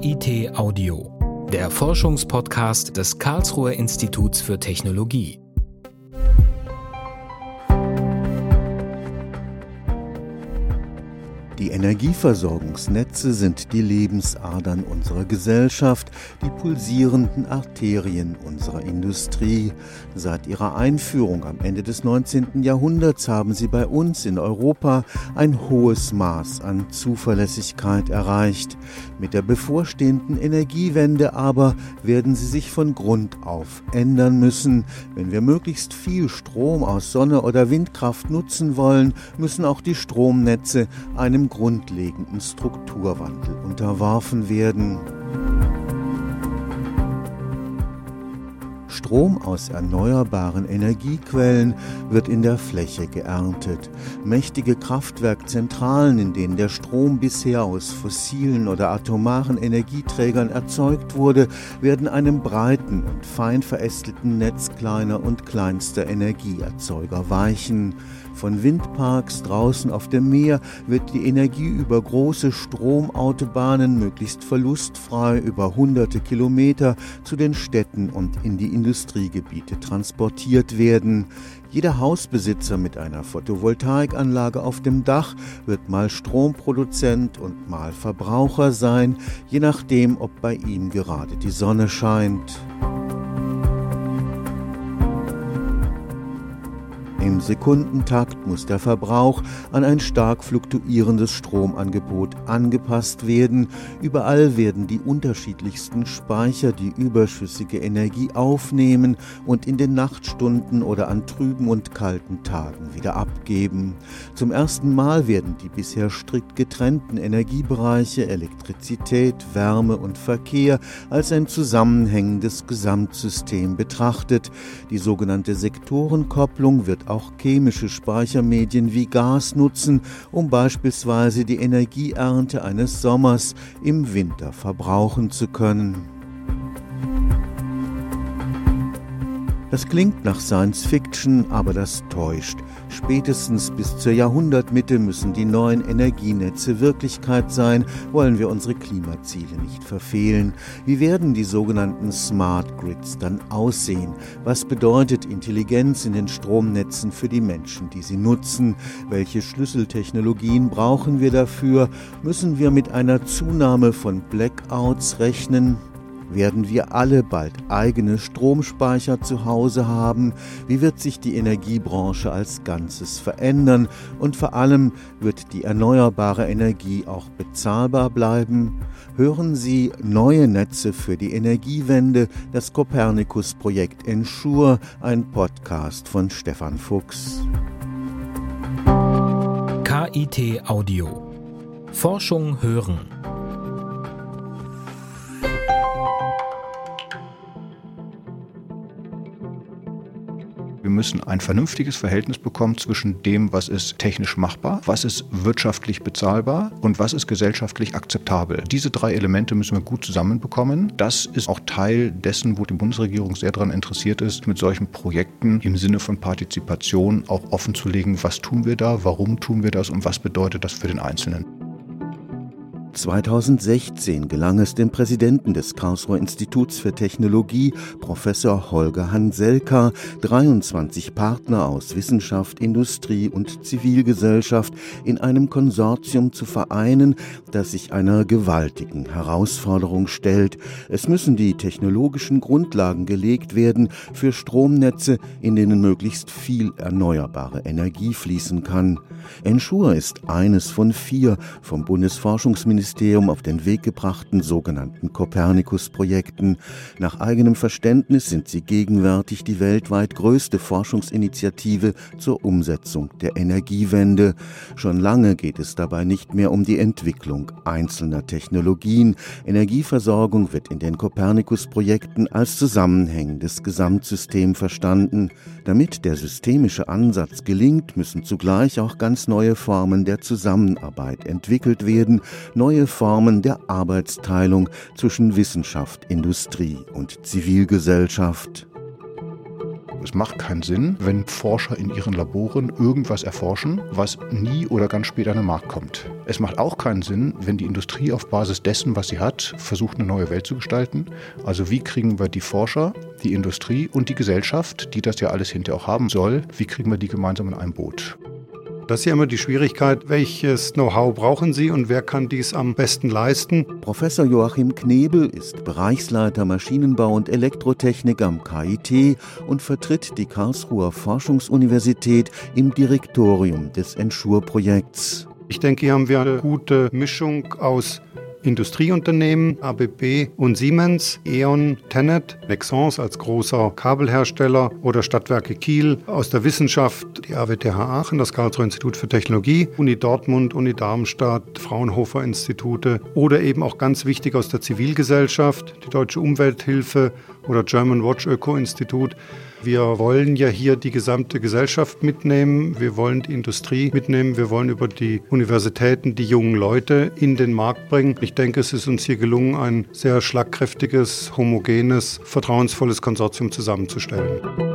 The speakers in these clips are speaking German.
KIT Audio, der Forschungspodcast des Karlsruher Instituts für Technologie. Die Energieversorgungsnetze sind die Lebensadern unserer Gesellschaft, die pulsierenden Arterien unserer Industrie. Seit ihrer Einführung am Ende des 19. Jahrhunderts haben sie bei uns in Europa ein hohes Maß an Zuverlässigkeit erreicht. Mit der bevorstehenden Energiewende aber werden sie sich von Grund auf ändern müssen. Wenn wir möglichst viel Strom aus Sonne oder Windkraft nutzen wollen, müssen auch die Stromnetze einem grundlegenden Strukturwandel unterworfen werden. Strom aus erneuerbaren Energiequellen wird in der Fläche geerntet. Mächtige Kraftwerkzentralen, in denen der Strom bisher aus fossilen oder atomaren Energieträgern erzeugt wurde, werden einem breiten und fein verästelten Netz kleiner und kleinster Energieerzeuger weichen. Von Windparks draußen auf dem Meer wird die Energie über große Stromautobahnen möglichst verlustfrei über hunderte Kilometer zu den Städten und in die Industriegebiete transportiert werden. Jeder Hausbesitzer mit einer Photovoltaikanlage auf dem Dach wird mal Stromproduzent und mal Verbraucher sein, je nachdem, ob bei ihm gerade die Sonne scheint. Im Sekundentakt muss der Verbrauch an ein stark fluktuierendes Stromangebot angepasst werden. Überall werden die unterschiedlichsten Speicher die überschüssige Energie aufnehmen und in den Nachtstunden oder an trüben und kalten Tagen wieder abgeben. Zum ersten Mal werden die bisher strikt getrennten Energiebereiche Elektrizität, Wärme und Verkehr als ein zusammenhängendes Gesamtsystem betrachtet. Die sogenannte Sektorenkopplung wird auch chemische Speichermedien wie Gas nutzen, um beispielsweise die Energieernte eines Sommers im Winter verbrauchen zu können. Das klingt nach Science Fiction, aber das täuscht. Spätestens bis zur Jahrhundertmitte müssen die neuen Energienetze Wirklichkeit sein, wollen wir unsere Klimaziele nicht verfehlen. Wie werden die sogenannten Smart Grids dann aussehen? Was bedeutet Intelligenz in den Stromnetzen für die Menschen, die sie nutzen? Welche Schlüsseltechnologien brauchen wir dafür? Müssen wir mit einer Zunahme von Blackouts rechnen? Werden wir alle bald eigene Stromspeicher zu Hause haben? Wie wird sich die Energiebranche als Ganzes verändern? Und vor allem wird die erneuerbare Energie auch bezahlbar bleiben? Hören Sie neue Netze für die Energiewende, das Copernicus-Projekt Ensure, ein Podcast von Stefan Fuchs. KIT Audio. Forschung hören. Wir müssen ein vernünftiges Verhältnis bekommen zwischen dem, was ist technisch machbar, was ist wirtschaftlich bezahlbar und was ist gesellschaftlich akzeptabel. Diese drei Elemente müssen wir gut zusammenbekommen. Das ist auch Teil dessen, wo die Bundesregierung sehr daran interessiert ist, mit solchen Projekten im Sinne von Partizipation auch offenzulegen, was tun wir da, warum tun wir das und was bedeutet das für den Einzelnen. 2016 gelang es dem Präsidenten des Karlsruher Instituts für Technologie, Professor Holger Hanselka, 23 Partner aus Wissenschaft, Industrie und Zivilgesellschaft in einem Konsortium zu vereinen, das sich einer gewaltigen Herausforderung stellt. Es müssen die technologischen Grundlagen gelegt werden für Stromnetze, in denen möglichst viel erneuerbare Energie fließen kann. Ensure ist eines von vier vom Bundesforschungsministerium Ministerium auf den Weg gebrachten sogenannten Copernicus-Projekten. Nach eigenem Verständnis sind sie gegenwärtig die weltweit größte Forschungsinitiative zur Umsetzung der Energiewende. Schon lange geht es dabei nicht mehr um die Entwicklung einzelner Technologien. Energieversorgung wird in den Copernicus-Projekten als zusammenhängendes Gesamtsystem verstanden. Damit der systemische Ansatz gelingt, müssen zugleich auch ganz neue Formen der Zusammenarbeit entwickelt werden, neue Formen der Arbeitsteilung zwischen Wissenschaft, Industrie und Zivilgesellschaft. Es macht keinen Sinn, wenn Forscher in ihren Laboren irgendwas erforschen, was nie oder ganz spät an den Markt kommt. Es macht auch keinen Sinn, wenn die Industrie auf Basis dessen, was sie hat, versucht, eine neue Welt zu gestalten. Also wie kriegen wir die Forscher, die Industrie und die Gesellschaft, die das ja alles hinterher auch haben soll, wie kriegen wir die gemeinsam in einem Boot? Das ist ja immer die Schwierigkeit, welches Know-how brauchen Sie und wer kann dies am besten leisten? Professor Joachim Knebel ist Bereichsleiter Maschinenbau und Elektrotechnik am KIT und vertritt die Karlsruher Forschungsuniversität im Direktorium des Ensure-Projekts. Ich denke, hier haben wir eine gute Mischung aus Industrieunternehmen, ABB und Siemens, E.ON, Tenet, Nexans als großer Kabelhersteller oder Stadtwerke Kiel, aus der Wissenschaft die AWTH Aachen, das Karlsruher Institut für Technologie, Uni Dortmund, Uni Darmstadt, Fraunhofer Institute oder eben auch ganz wichtig aus der Zivilgesellschaft, die Deutsche Umwelthilfe oder German Watch Öko Institut. Wir wollen ja hier die gesamte Gesellschaft mitnehmen, wir wollen die Industrie mitnehmen, wir wollen über die Universitäten die jungen Leute in den Markt bringen. Ich denke, es ist uns hier gelungen, ein sehr schlagkräftiges, homogenes, vertrauensvolles Konsortium zusammenzustellen.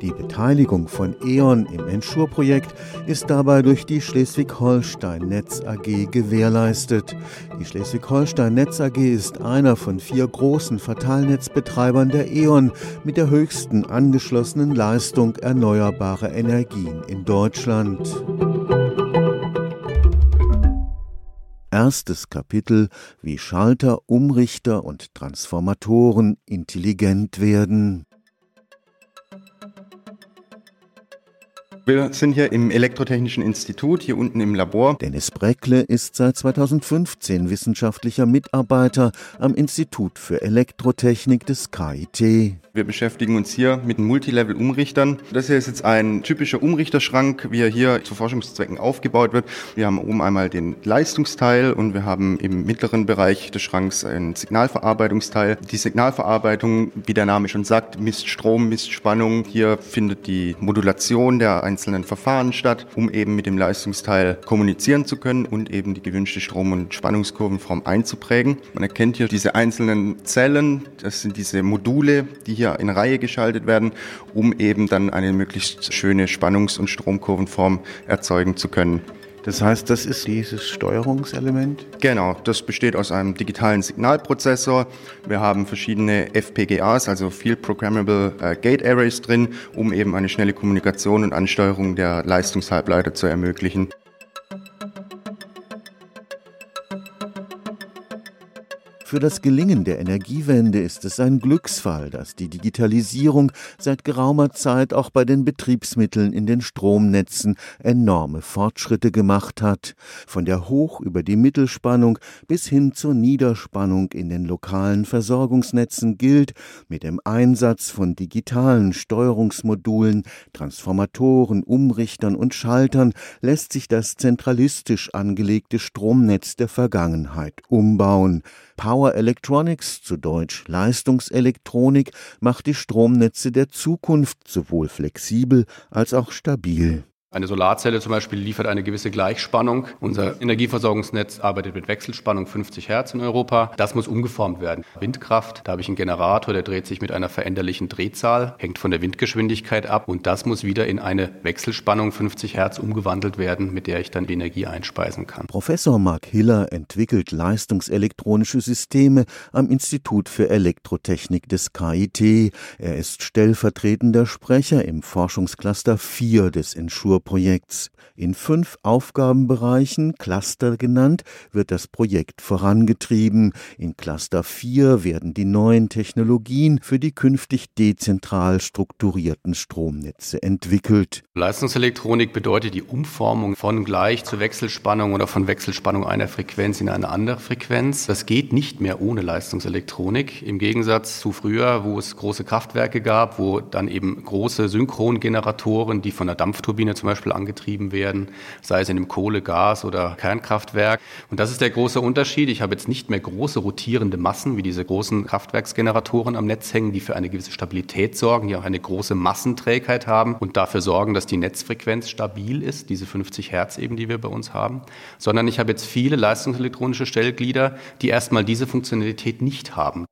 Die Beteiligung von E.ON im Ensure-Projekt ist dabei durch die Schleswig-Holstein Netz AG gewährleistet. Die Schleswig-Holstein Netz AG ist einer von vier großen Verteilnetzbetreibern der E.ON mit der höchsten angeschlossenen Leistung erneuerbarer Energien in Deutschland. Erstes Kapitel, wie Schalter, Umrichter und Transformatoren intelligent werden. Wir sind hier im Elektrotechnischen Institut, hier unten im Labor. Dennis Breckle ist seit 2015 wissenschaftlicher Mitarbeiter am Institut für Elektrotechnik des KIT. Wir beschäftigen uns hier mit Multilevel-Umrichtern. Das hier ist jetzt ein typischer Umrichterschrank, wie er hier zu Forschungszwecken aufgebaut wird. Wir haben oben einmal den Leistungsteil und wir haben im mittleren Bereich des Schranks einen Signalverarbeitungsteil. Die Signalverarbeitung, wie der Name schon sagt, misst Strom, misst Spannung. Hier findet die Modulation der einzelnen Verfahren statt, um eben mit dem Leistungsteil kommunizieren zu können und eben die gewünschte Strom- und Spannungskurvenform einzuprägen. Man erkennt hier diese einzelnen Zellen, das sind diese Module, die hier in Reihe geschaltet werden, um eben dann eine möglichst schöne Spannungs- und Stromkurvenform erzeugen zu können. Das heißt, das ist dieses Steuerungselement? Genau, das besteht aus einem digitalen Signalprozessor. Wir haben verschiedene FPGAs, also Field Programmable äh, Gate Arrays drin, um eben eine schnelle Kommunikation und Ansteuerung der Leistungshalbleiter zu ermöglichen. Für das Gelingen der Energiewende ist es ein Glücksfall, dass die Digitalisierung seit geraumer Zeit auch bei den Betriebsmitteln in den Stromnetzen enorme Fortschritte gemacht hat. Von der Hoch- über die Mittelspannung bis hin zur Niederspannung in den lokalen Versorgungsnetzen gilt, mit dem Einsatz von digitalen Steuerungsmodulen, Transformatoren, Umrichtern und Schaltern lässt sich das zentralistisch angelegte Stromnetz der Vergangenheit umbauen. Power Electronics, zu Deutsch Leistungselektronik, macht die Stromnetze der Zukunft sowohl flexibel als auch stabil. Eine Solarzelle zum Beispiel liefert eine gewisse Gleichspannung. Unser Energieversorgungsnetz arbeitet mit Wechselspannung 50 Hertz in Europa. Das muss umgeformt werden. Windkraft, da habe ich einen Generator, der dreht sich mit einer veränderlichen Drehzahl, hängt von der Windgeschwindigkeit ab und das muss wieder in eine Wechselspannung 50 Hertz umgewandelt werden, mit der ich dann die Energie einspeisen kann. Professor Mark Hiller entwickelt leistungselektronische Systeme am Institut für Elektrotechnik des KIT. Er ist stellvertretender Sprecher im Forschungscluster 4 des Ensure Projekts. In fünf Aufgabenbereichen, Cluster genannt, wird das Projekt vorangetrieben. In Cluster 4 werden die neuen Technologien für die künftig dezentral strukturierten Stromnetze entwickelt. Leistungselektronik bedeutet die Umformung von gleich zu Wechselspannung oder von Wechselspannung einer Frequenz in eine andere Frequenz. Das geht nicht mehr ohne Leistungselektronik. Im Gegensatz zu früher, wo es große Kraftwerke gab, wo dann eben große Synchrongeneratoren, die von der Dampfturbine zum Beispiel angetrieben werden, sei es in einem Kohle-, Gas- oder Kernkraftwerk. Und das ist der große Unterschied. Ich habe jetzt nicht mehr große rotierende Massen wie diese großen Kraftwerksgeneratoren am Netz hängen, die für eine gewisse Stabilität sorgen, die auch eine große Massenträgheit haben und dafür sorgen, dass die Netzfrequenz stabil ist, diese 50 Hertz eben, die wir bei uns haben, sondern ich habe jetzt viele leistungselektronische Stellglieder, die erstmal diese Funktionalität nicht haben.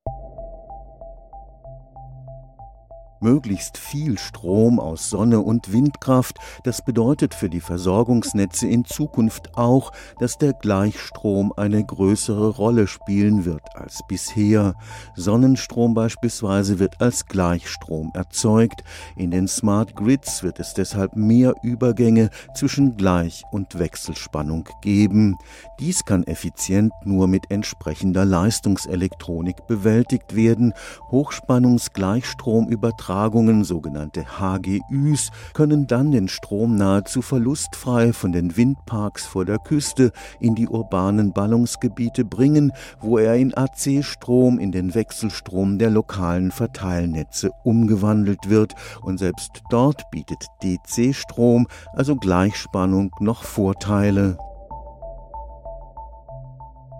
Möglichst viel Strom aus Sonne und Windkraft, das bedeutet für die Versorgungsnetze in Zukunft auch, dass der Gleichstrom eine größere Rolle spielen wird als bisher. Sonnenstrom beispielsweise wird als Gleichstrom erzeugt. In den Smart Grids wird es deshalb mehr Übergänge zwischen Gleich- und Wechselspannung geben. Dies kann effizient nur mit entsprechender Leistungselektronik bewältigt werden. Hochspannungsgleichstromübertragung Übertragungen, sogenannte HGÜs, können dann den Strom nahezu verlustfrei von den Windparks vor der Küste in die urbanen Ballungsgebiete bringen, wo er in AC-Strom in den Wechselstrom der lokalen Verteilnetze umgewandelt wird und selbst dort bietet DC-Strom, also Gleichspannung, noch Vorteile.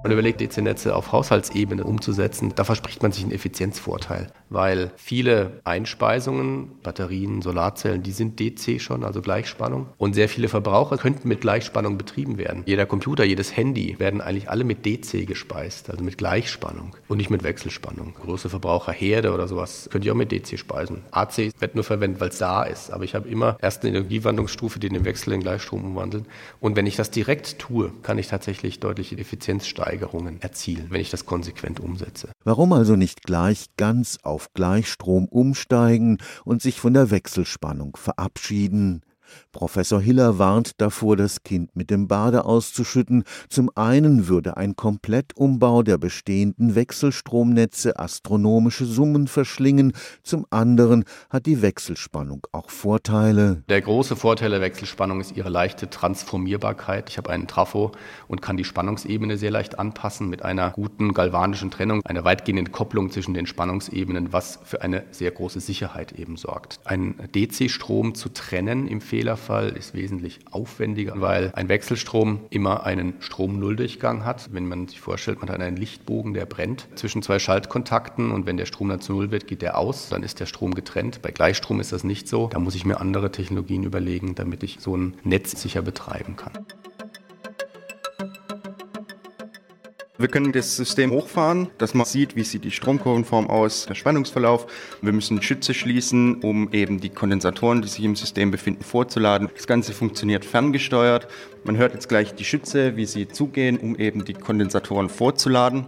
Man überlegt, DC-Netze auf Haushaltsebene umzusetzen. Da verspricht man sich einen Effizienzvorteil weil viele Einspeisungen, Batterien, Solarzellen, die sind DC schon, also Gleichspannung. Und sehr viele Verbraucher könnten mit Gleichspannung betrieben werden. Jeder Computer, jedes Handy werden eigentlich alle mit DC gespeist, also mit Gleichspannung und nicht mit Wechselspannung. Große Verbraucherherde oder sowas könnte ich auch mit DC speisen. AC wird nur verwendet, weil es da ist. Aber ich habe immer erst eine Energiewandlungsstufe, die den Wechsel in Gleichstrom umwandeln. Und wenn ich das direkt tue, kann ich tatsächlich deutliche Effizienzsteigerungen erzielen, wenn ich das konsequent umsetze. Warum also nicht gleich ganz auf auf Gleichstrom umsteigen und sich von der Wechselspannung verabschieden. Professor Hiller warnt davor, das Kind mit dem Bade auszuschütten. Zum einen würde ein Komplettumbau der bestehenden Wechselstromnetze astronomische Summen verschlingen, zum anderen hat die Wechselspannung auch Vorteile. Der große Vorteil der Wechselspannung ist ihre leichte Transformierbarkeit. Ich habe einen Trafo und kann die Spannungsebene sehr leicht anpassen mit einer guten galvanischen Trennung, einer weitgehenden Kopplung zwischen den Spannungsebenen, was für eine sehr große Sicherheit eben sorgt. Ein DC-Strom zu trennen im Fehler Fehlerfall ist wesentlich aufwendiger, weil ein Wechselstrom immer einen Stromnulldurchgang hat. Wenn man sich vorstellt, man hat einen Lichtbogen, der brennt zwischen zwei Schaltkontakten und wenn der Strom dann zu Null wird, geht der aus, dann ist der Strom getrennt. Bei Gleichstrom ist das nicht so. Da muss ich mir andere Technologien überlegen, damit ich so ein Netz sicher betreiben kann. Wir können das System hochfahren, dass man sieht, wie sieht die Stromkurvenform aus, der Spannungsverlauf. Wir müssen Schütze schließen, um eben die Kondensatoren, die sich im System befinden, vorzuladen. Das Ganze funktioniert ferngesteuert. Man hört jetzt gleich die Schütze, wie sie zugehen, um eben die Kondensatoren vorzuladen.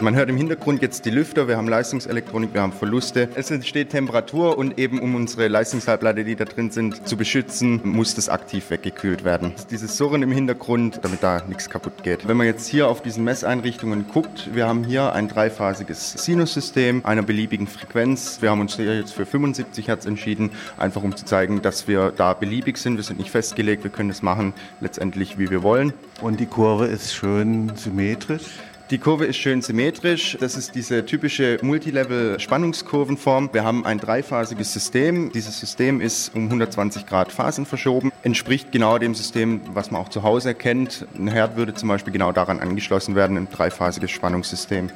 Man hört im Hintergrund jetzt die Lüfter, wir haben Leistungselektronik, wir haben Verluste. Es entsteht Temperatur und eben um unsere Leistungshalbleiter, die da drin sind, zu beschützen, muss das aktiv weggekühlt werden. Dieses Surren im Hintergrund, damit da nichts kaputt geht. Wenn man jetzt hier auf diesen Messeinrichtungen guckt, wir haben hier ein dreiphasiges Sinussystem einer beliebigen Frequenz. Wir haben uns hier jetzt für 75 Hertz entschieden, einfach um zu zeigen, dass wir da beliebig sind. Wir sind nicht festgelegt, wir können es machen letztendlich, wie wir wollen. Und die Kurve ist schön symmetrisch? Die Kurve ist schön symmetrisch. Das ist diese typische Multilevel-Spannungskurvenform. Wir haben ein dreiphasiges System. Dieses System ist um 120 Grad Phasen verschoben. Entspricht genau dem System, was man auch zu Hause kennt. Ein Herd würde zum Beispiel genau daran angeschlossen werden, ein dreiphasiges Spannungssystem.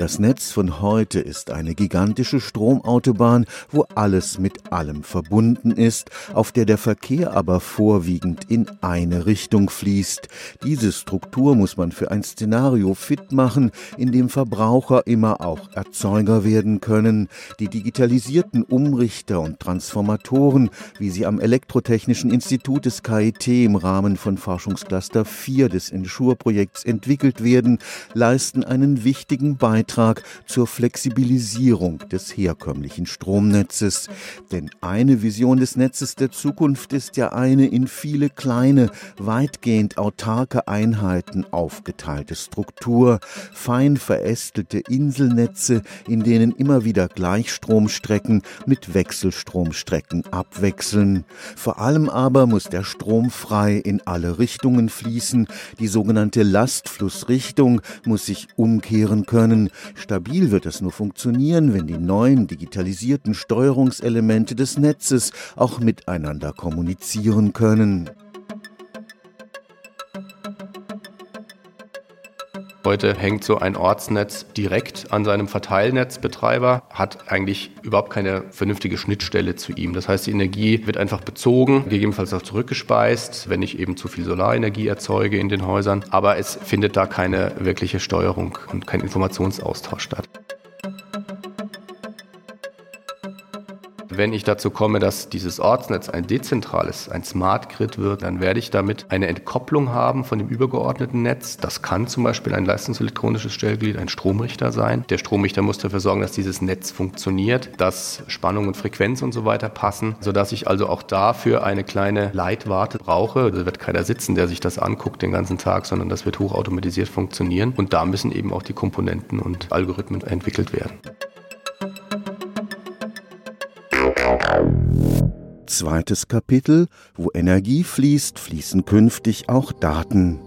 Das Netz von heute ist eine gigantische Stromautobahn, wo alles mit allem verbunden ist, auf der der Verkehr aber vorwiegend in eine Richtung fließt. Diese Struktur muss man für ein Szenario fit machen, in dem Verbraucher immer auch Erzeuger werden können. Die digitalisierten Umrichter und Transformatoren, wie sie am Elektrotechnischen Institut des KIT im Rahmen von Forschungscluster 4 des Ensure-Projekts entwickelt werden, leisten einen wichtigen Beitrag Beitrag zur Flexibilisierung des herkömmlichen Stromnetzes. Denn eine Vision des Netzes der Zukunft ist ja eine in viele kleine, weitgehend autarke Einheiten aufgeteilte Struktur, fein verästelte Inselnetze, in denen immer wieder Gleichstromstrecken mit Wechselstromstrecken abwechseln. Vor allem aber muss der Strom frei in alle Richtungen fließen. Die sogenannte Lastflussrichtung muss sich umkehren können. Stabil wird es nur funktionieren, wenn die neuen digitalisierten Steuerungselemente des Netzes auch miteinander kommunizieren können. Heute hängt so ein Ortsnetz direkt an seinem Verteilnetzbetreiber, hat eigentlich überhaupt keine vernünftige Schnittstelle zu ihm. Das heißt, die Energie wird einfach bezogen, gegebenenfalls auch zurückgespeist, wenn ich eben zu viel Solarenergie erzeuge in den Häusern. Aber es findet da keine wirkliche Steuerung und kein Informationsaustausch statt. Wenn ich dazu komme, dass dieses Ortsnetz ein dezentrales, ein Smart Grid wird, dann werde ich damit eine Entkopplung haben von dem übergeordneten Netz. Das kann zum Beispiel ein leistungselektronisches Stellglied, ein Stromrichter sein. Der Stromrichter muss dafür sorgen, dass dieses Netz funktioniert, dass Spannung und Frequenz und so weiter passen, sodass ich also auch dafür eine kleine Leitwarte brauche. Da wird keiner sitzen, der sich das anguckt den ganzen Tag, sondern das wird hochautomatisiert funktionieren. Und da müssen eben auch die Komponenten und Algorithmen entwickelt werden. Zweites Kapitel, wo Energie fließt, fließen künftig auch Daten.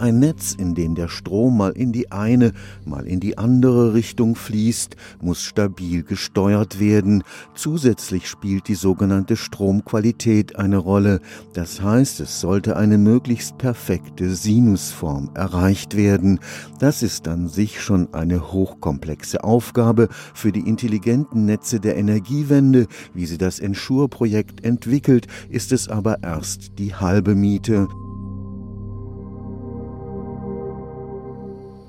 Ein Netz, in dem der Strom mal in die eine, mal in die andere Richtung fließt, muss stabil gesteuert werden. Zusätzlich spielt die sogenannte Stromqualität eine Rolle. Das heißt, es sollte eine möglichst perfekte Sinusform erreicht werden. Das ist an sich schon eine hochkomplexe Aufgabe für die intelligenten Netze der Energiewende. Wie sie das Ensure-Projekt entwickelt, ist es aber erst die halbe Miete.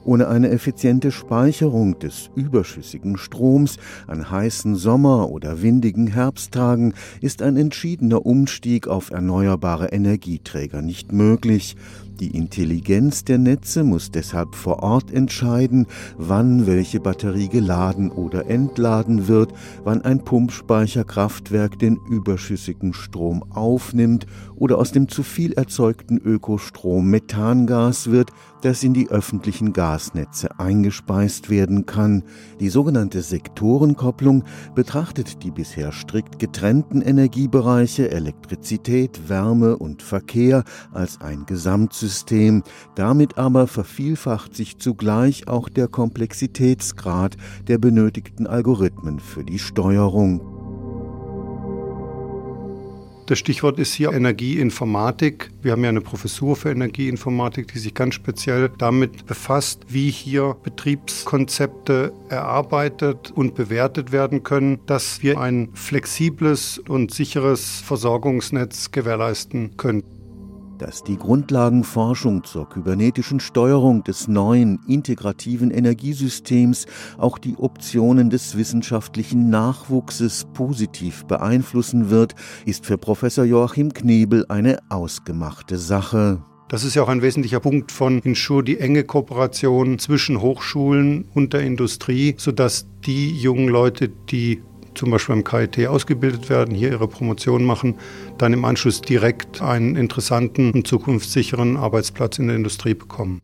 Ohne eine effiziente Speicherung des überschüssigen Stroms an heißen Sommer- oder windigen Herbsttagen ist ein entschiedener Umstieg auf erneuerbare Energieträger nicht möglich. Die Intelligenz der Netze muss deshalb vor Ort entscheiden, wann welche Batterie geladen oder entladen wird, wann ein Pumpspeicherkraftwerk den überschüssigen Strom aufnimmt oder aus dem zu viel erzeugten Ökostrom Methangas wird, das in die öffentlichen Gasnetze eingespeist werden kann. Die sogenannte Sektorenkopplung betrachtet die bisher strikt getrennten Energiebereiche Elektrizität, Wärme und Verkehr als ein Gesamtsystem. Damit aber vervielfacht sich zugleich auch der Komplexitätsgrad der benötigten Algorithmen für die Steuerung. Das Stichwort ist hier Energieinformatik. Wir haben ja eine Professur für Energieinformatik, die sich ganz speziell damit befasst, wie hier Betriebskonzepte erarbeitet und bewertet werden können, dass wir ein flexibles und sicheres Versorgungsnetz gewährleisten können dass die Grundlagenforschung zur kybernetischen Steuerung des neuen integrativen Energiesystems auch die Optionen des wissenschaftlichen Nachwuchses positiv beeinflussen wird, ist für Professor Joachim Knebel eine ausgemachte Sache. Das ist ja auch ein wesentlicher Punkt von Insure, die enge Kooperation zwischen Hochschulen und der Industrie, sodass die jungen Leute, die zum Beispiel am KIT ausgebildet werden, hier ihre Promotion machen, dann im Anschluss direkt einen interessanten und zukunftssicheren Arbeitsplatz in der Industrie bekommen.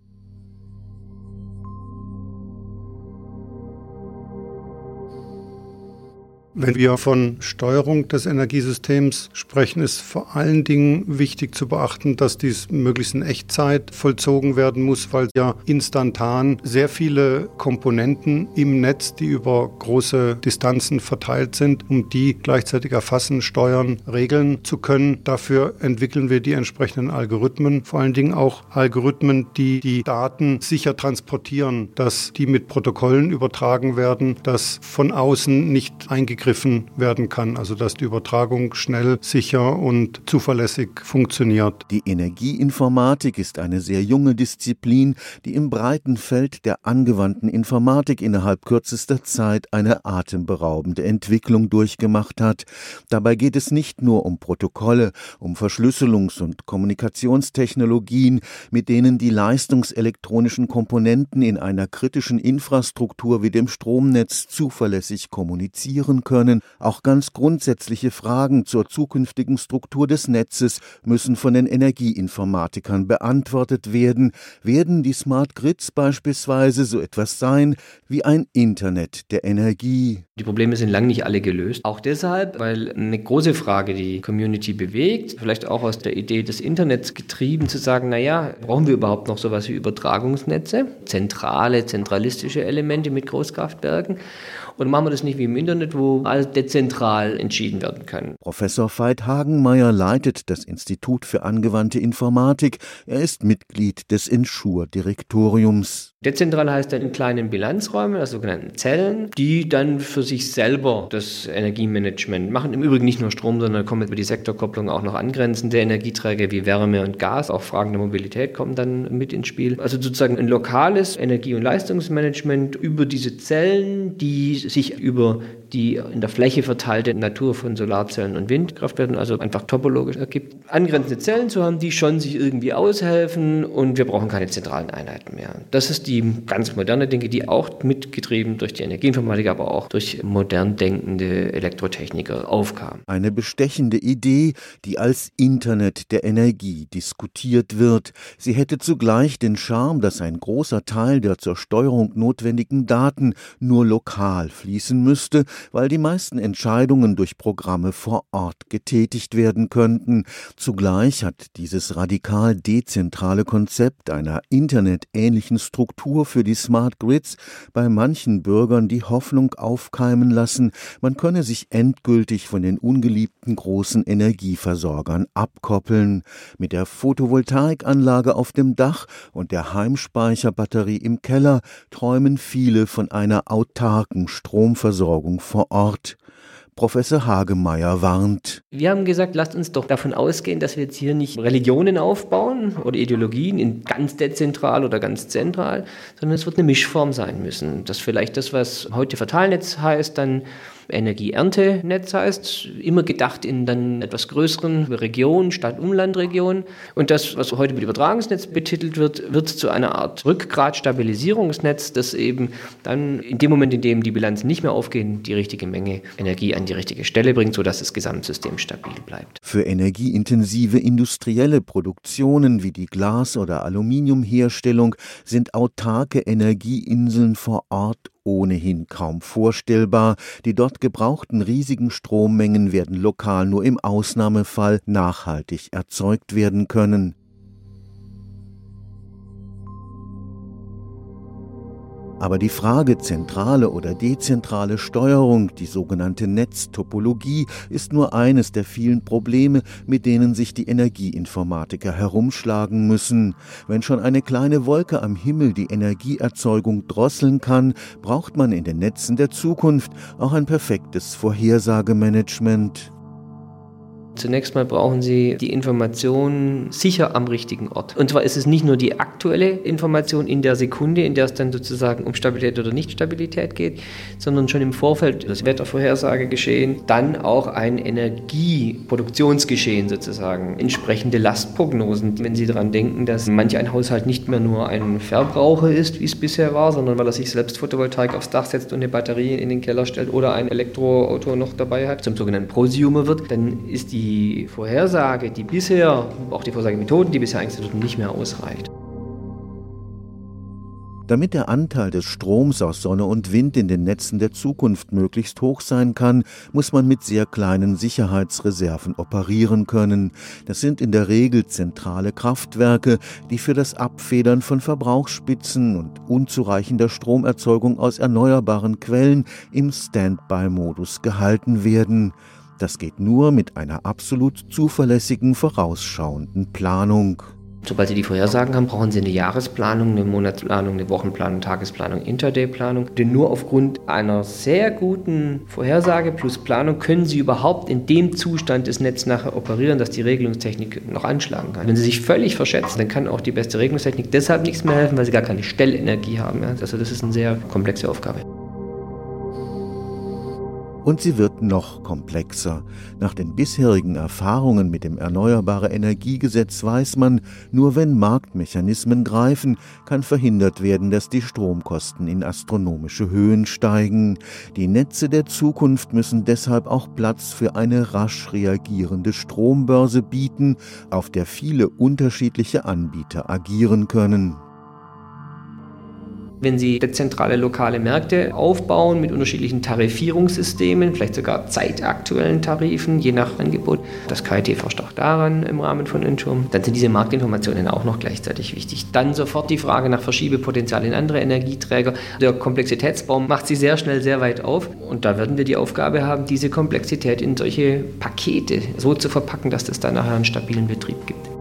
Wenn wir von Steuerung des Energiesystems sprechen, ist vor allen Dingen wichtig zu beachten, dass dies möglichst in Echtzeit vollzogen werden muss, weil ja instantan sehr viele Komponenten im Netz, die über große Distanzen verteilt sind, um die gleichzeitig erfassen, steuern, regeln zu können. Dafür entwickeln wir die entsprechenden Algorithmen, vor allen Dingen auch Algorithmen, die die Daten sicher transportieren, dass die mit Protokollen übertragen werden, dass von außen nicht eingegriffen abgegriffen werden kann, also dass die Übertragung schnell, sicher und zuverlässig funktioniert. Die Energieinformatik ist eine sehr junge Disziplin, die im breiten Feld der angewandten Informatik innerhalb kürzester Zeit eine atemberaubende Entwicklung durchgemacht hat. Dabei geht es nicht nur um Protokolle, um Verschlüsselungs- und Kommunikationstechnologien, mit denen die leistungselektronischen Komponenten in einer kritischen Infrastruktur wie dem Stromnetz zuverlässig kommunizieren können können. Auch ganz grundsätzliche Fragen zur zukünftigen Struktur des Netzes müssen von den Energieinformatikern beantwortet werden. Werden die Smart Grids beispielsweise so etwas sein wie ein Internet der Energie? Die Probleme sind lang nicht alle gelöst. Auch deshalb, weil eine große Frage die Community bewegt, vielleicht auch aus der Idee des Internets getrieben zu sagen, naja, brauchen wir überhaupt noch sowas wie Übertragungsnetze, zentrale, zentralistische Elemente mit Großkraftwerken? Oder machen wir das nicht wie im Internet, wo als dezentral entschieden werden können. Professor Veit Hagenmeier leitet das Institut für angewandte Informatik. Er ist Mitglied des Insure-Direktoriums. Dezentral heißt dann in kleinen Bilanzräumen, also sogenannten Zellen, die dann für sich selber das Energiemanagement machen. Im Übrigen nicht nur Strom, sondern kommen über die Sektorkopplung auch noch angrenzende Energieträger wie Wärme und Gas. Auch Fragen der Mobilität kommen dann mit ins Spiel. Also sozusagen ein lokales Energie- und Leistungsmanagement über diese Zellen, die sich über die in der Fläche verteilte Natur von Solarzellen und Windkraftwerken, also einfach topologisch ergibt, angrenzende Zellen zu haben, die schon sich irgendwie aushelfen und wir brauchen keine zentralen Einheiten mehr. Das ist die ganz moderne Dinge, die auch mitgetrieben durch die Energieinformatik, aber auch durch modern denkende Elektrotechniker aufkamen. Eine bestechende Idee, die als Internet der Energie diskutiert wird. Sie hätte zugleich den Charme, dass ein großer Teil der zur Steuerung notwendigen Daten nur lokal fließen müsste, weil die meisten Entscheidungen durch Programme vor Ort getätigt werden könnten. Zugleich hat dieses radikal dezentrale Konzept einer internetähnlichen Struktur für die Smart Grids bei manchen Bürgern die Hoffnung aufkeimen lassen, man könne sich endgültig von den ungeliebten großen Energieversorgern abkoppeln. Mit der Photovoltaikanlage auf dem Dach und der Heimspeicherbatterie im Keller träumen viele von einer autarken Stromversorgung vor Ort. Professor Hagemeyer warnt. Wir haben gesagt, lasst uns doch davon ausgehen, dass wir jetzt hier nicht Religionen aufbauen oder Ideologien in ganz dezentral oder ganz zentral, sondern es wird eine Mischform sein müssen. Dass vielleicht das, was heute Verteilnetz heißt, dann Energieerntenetz heißt, immer gedacht in dann etwas größeren Regionen, Stadt-Umland-Regionen. Und das, was heute mit Übertragungsnetz betitelt wird, wird zu einer Art Rückgrat-Stabilisierungsnetz, das eben dann in dem Moment, in dem die Bilanzen nicht mehr aufgehen, die richtige Menge Energie an die richtige Stelle bringt, sodass das Gesamtsystem stabil bleibt. Für energieintensive industrielle Produktionen wie die Glas- oder Aluminiumherstellung sind autarke Energieinseln vor Ort ohnehin kaum vorstellbar. Die dort gebrauchten riesigen Strommengen werden lokal nur im Ausnahmefall nachhaltig erzeugt werden können. Aber die Frage zentrale oder dezentrale Steuerung, die sogenannte Netztopologie, ist nur eines der vielen Probleme, mit denen sich die Energieinformatiker herumschlagen müssen. Wenn schon eine kleine Wolke am Himmel die Energieerzeugung drosseln kann, braucht man in den Netzen der Zukunft auch ein perfektes Vorhersagemanagement. Zunächst mal brauchen Sie die Information sicher am richtigen Ort. Und zwar ist es nicht nur die aktuelle Information in der Sekunde, in der es dann sozusagen um Stabilität oder Nichtstabilität geht, sondern schon im Vorfeld das Wettervorhersage geschehen, dann auch ein Energieproduktionsgeschehen sozusagen, entsprechende Lastprognosen. Wenn Sie daran denken, dass manch ein Haushalt nicht mehr nur ein Verbraucher ist, wie es bisher war, sondern weil er sich selbst Photovoltaik aufs Dach setzt und eine Batterie in den Keller stellt oder ein Elektroauto noch dabei hat, zum sogenannten Prosumer wird, dann ist die die Vorhersage, die bisher, auch die Vorhersagemethoden, die bisher eingesetzt wurden, nicht mehr ausreicht. Damit der Anteil des Stroms aus Sonne und Wind in den Netzen der Zukunft möglichst hoch sein kann, muss man mit sehr kleinen Sicherheitsreserven operieren können. Das sind in der Regel zentrale Kraftwerke, die für das Abfedern von Verbrauchsspitzen und unzureichender Stromerzeugung aus erneuerbaren Quellen im Standby-Modus gehalten werden. Das geht nur mit einer absolut zuverlässigen, vorausschauenden Planung. Sobald Sie die Vorhersagen haben, brauchen Sie eine Jahresplanung, eine Monatsplanung, eine Wochenplanung, Tagesplanung, Interday-Planung. Denn nur aufgrund einer sehr guten Vorhersage plus Planung können Sie überhaupt in dem Zustand des Netzes nachher operieren, dass die Regelungstechnik noch anschlagen kann. Wenn Sie sich völlig verschätzen, dann kann auch die beste Regelungstechnik deshalb nichts mehr helfen, weil Sie gar keine Stellenergie haben. Also das ist eine sehr komplexe Aufgabe. Und sie wird noch komplexer. Nach den bisherigen Erfahrungen mit dem Erneuerbare Energiegesetz weiß man, nur wenn Marktmechanismen greifen, kann verhindert werden, dass die Stromkosten in astronomische Höhen steigen. Die Netze der Zukunft müssen deshalb auch Platz für eine rasch reagierende Strombörse bieten, auf der viele unterschiedliche Anbieter agieren können. Wenn Sie dezentrale lokale Märkte aufbauen mit unterschiedlichen Tarifierungssystemen, vielleicht sogar zeitaktuellen Tarifen, je nach Angebot, das KIT forscht auch daran im Rahmen von Entschirm, dann sind diese Marktinformationen auch noch gleichzeitig wichtig. Dann sofort die Frage nach Verschiebepotenzial in andere Energieträger. Der Komplexitätsbaum macht sie sehr schnell sehr weit auf und da werden wir die Aufgabe haben, diese Komplexität in solche Pakete so zu verpacken, dass das dann nachher einen stabilen Betrieb gibt.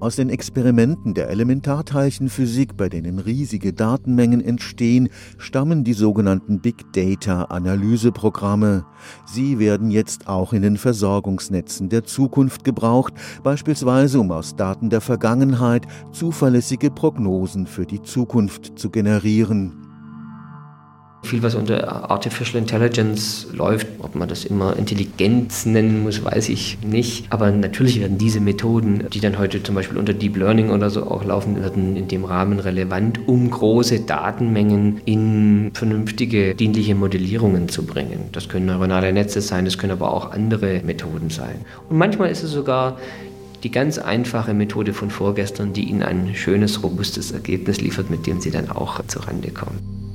Aus den Experimenten der Elementarteilchenphysik, bei denen riesige Datenmengen entstehen, stammen die sogenannten Big Data Analyseprogramme. Sie werden jetzt auch in den Versorgungsnetzen der Zukunft gebraucht, beispielsweise um aus Daten der Vergangenheit zuverlässige Prognosen für die Zukunft zu generieren. Viel, was unter Artificial Intelligence läuft, ob man das immer Intelligenz nennen muss, weiß ich nicht. Aber natürlich werden diese Methoden, die dann heute zum Beispiel unter Deep Learning oder so auch laufen, werden in dem Rahmen relevant, um große Datenmengen in vernünftige, dienliche Modellierungen zu bringen. Das können neuronale Netze sein, das können aber auch andere Methoden sein. Und manchmal ist es sogar die ganz einfache Methode von vorgestern, die Ihnen ein schönes, robustes Ergebnis liefert, mit dem Sie dann auch zurande kommen.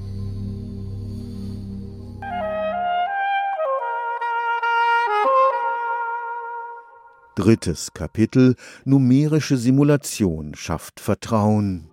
Drittes Kapitel Numerische Simulation schafft Vertrauen.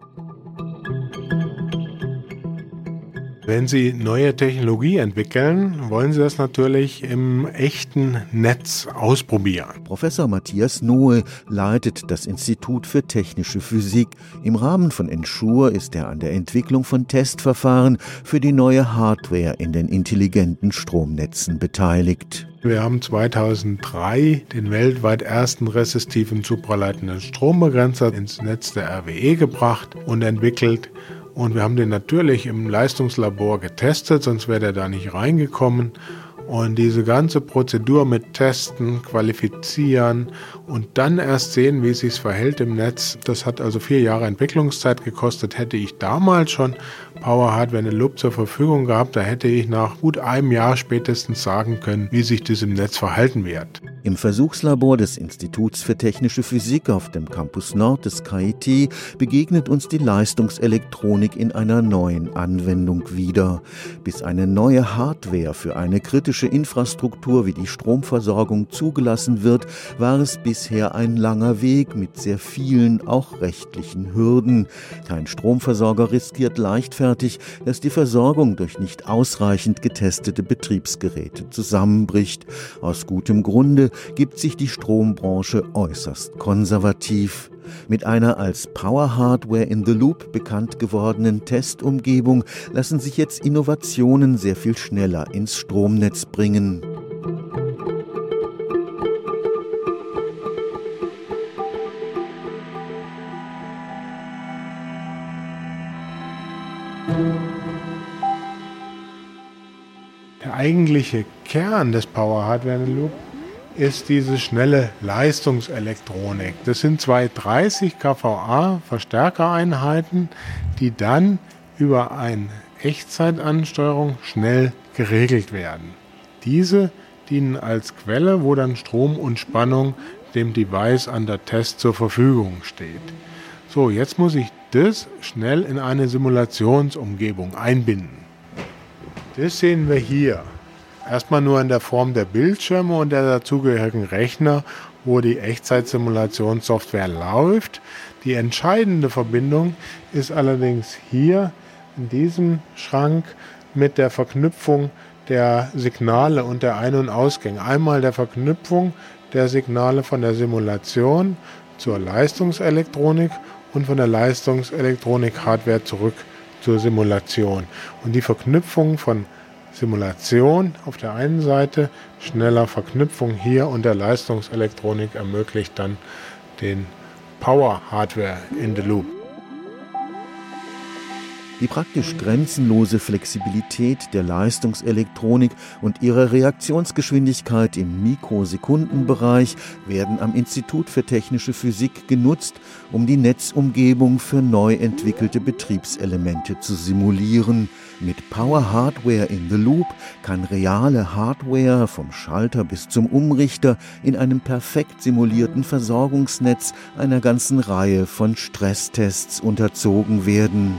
Wenn Sie neue Technologie entwickeln, wollen Sie das natürlich im echten Netz ausprobieren. Professor Matthias Nohe leitet das Institut für technische Physik. Im Rahmen von Ensure ist er an der Entwicklung von Testverfahren für die neue Hardware in den intelligenten Stromnetzen beteiligt. Wir haben 2003 den weltweit ersten resistiven supraleitenden Strombegrenzer ins Netz der RWE gebracht und entwickelt. Und wir haben den natürlich im Leistungslabor getestet, sonst wäre der da nicht reingekommen. Und diese ganze Prozedur mit Testen, Qualifizieren und dann erst sehen, wie es sich verhält im Netz, das hat also vier Jahre Entwicklungszeit gekostet. Hätte ich damals schon Power Hardware eine Loop zur Verfügung gehabt, da hätte ich nach gut einem Jahr spätestens sagen können, wie sich das im Netz verhalten wird. Im Versuchslabor des Instituts für Technische Physik auf dem Campus Nord des KIT begegnet uns die Leistungselektronik in einer neuen Anwendung wieder. Bis eine neue Hardware für eine kritische Infrastruktur wie die Stromversorgung zugelassen wird, war es bisher ein langer Weg mit sehr vielen, auch rechtlichen Hürden. Kein Stromversorger riskiert leichtfertig gegenwärtig, dass die Versorgung durch nicht ausreichend getestete Betriebsgeräte zusammenbricht. Aus gutem Grunde gibt sich die Strombranche äußerst konservativ. Mit einer als Power Hardware in the Loop bekannt gewordenen Testumgebung lassen sich jetzt Innovationen sehr viel schneller ins Stromnetz bringen. Der eigentliche Kern des Power Hardware Loop ist diese schnelle Leistungselektronik. Das sind zwei 30 kVA Verstärkereinheiten, die dann über eine Echtzeitansteuerung schnell geregelt werden. Diese dienen als Quelle, wo dann Strom und Spannung dem Device an der Test zur Verfügung steht. So, jetzt muss ich das schnell in eine Simulationsumgebung einbinden. Das sehen wir hier. Erstmal nur in der Form der Bildschirme und der dazugehörigen Rechner, wo die Echtzeitsimulationssoftware läuft. Die entscheidende Verbindung ist allerdings hier in diesem Schrank mit der Verknüpfung der Signale und der Ein- und Ausgänge. Einmal der Verknüpfung der Signale von der Simulation zur Leistungselektronik und von der Leistungselektronik-Hardware zurück zur Simulation. Und die Verknüpfung von Simulation auf der einen Seite, schneller Verknüpfung hier und der Leistungselektronik ermöglicht dann den Power Hardware in the Loop. Die praktisch grenzenlose Flexibilität der Leistungselektronik und ihre Reaktionsgeschwindigkeit im Mikrosekundenbereich werden am Institut für technische Physik genutzt, um die Netzumgebung für neu entwickelte Betriebselemente zu simulieren. Mit Power Hardware in the Loop kann reale Hardware vom Schalter bis zum Umrichter in einem perfekt simulierten Versorgungsnetz einer ganzen Reihe von Stresstests unterzogen werden.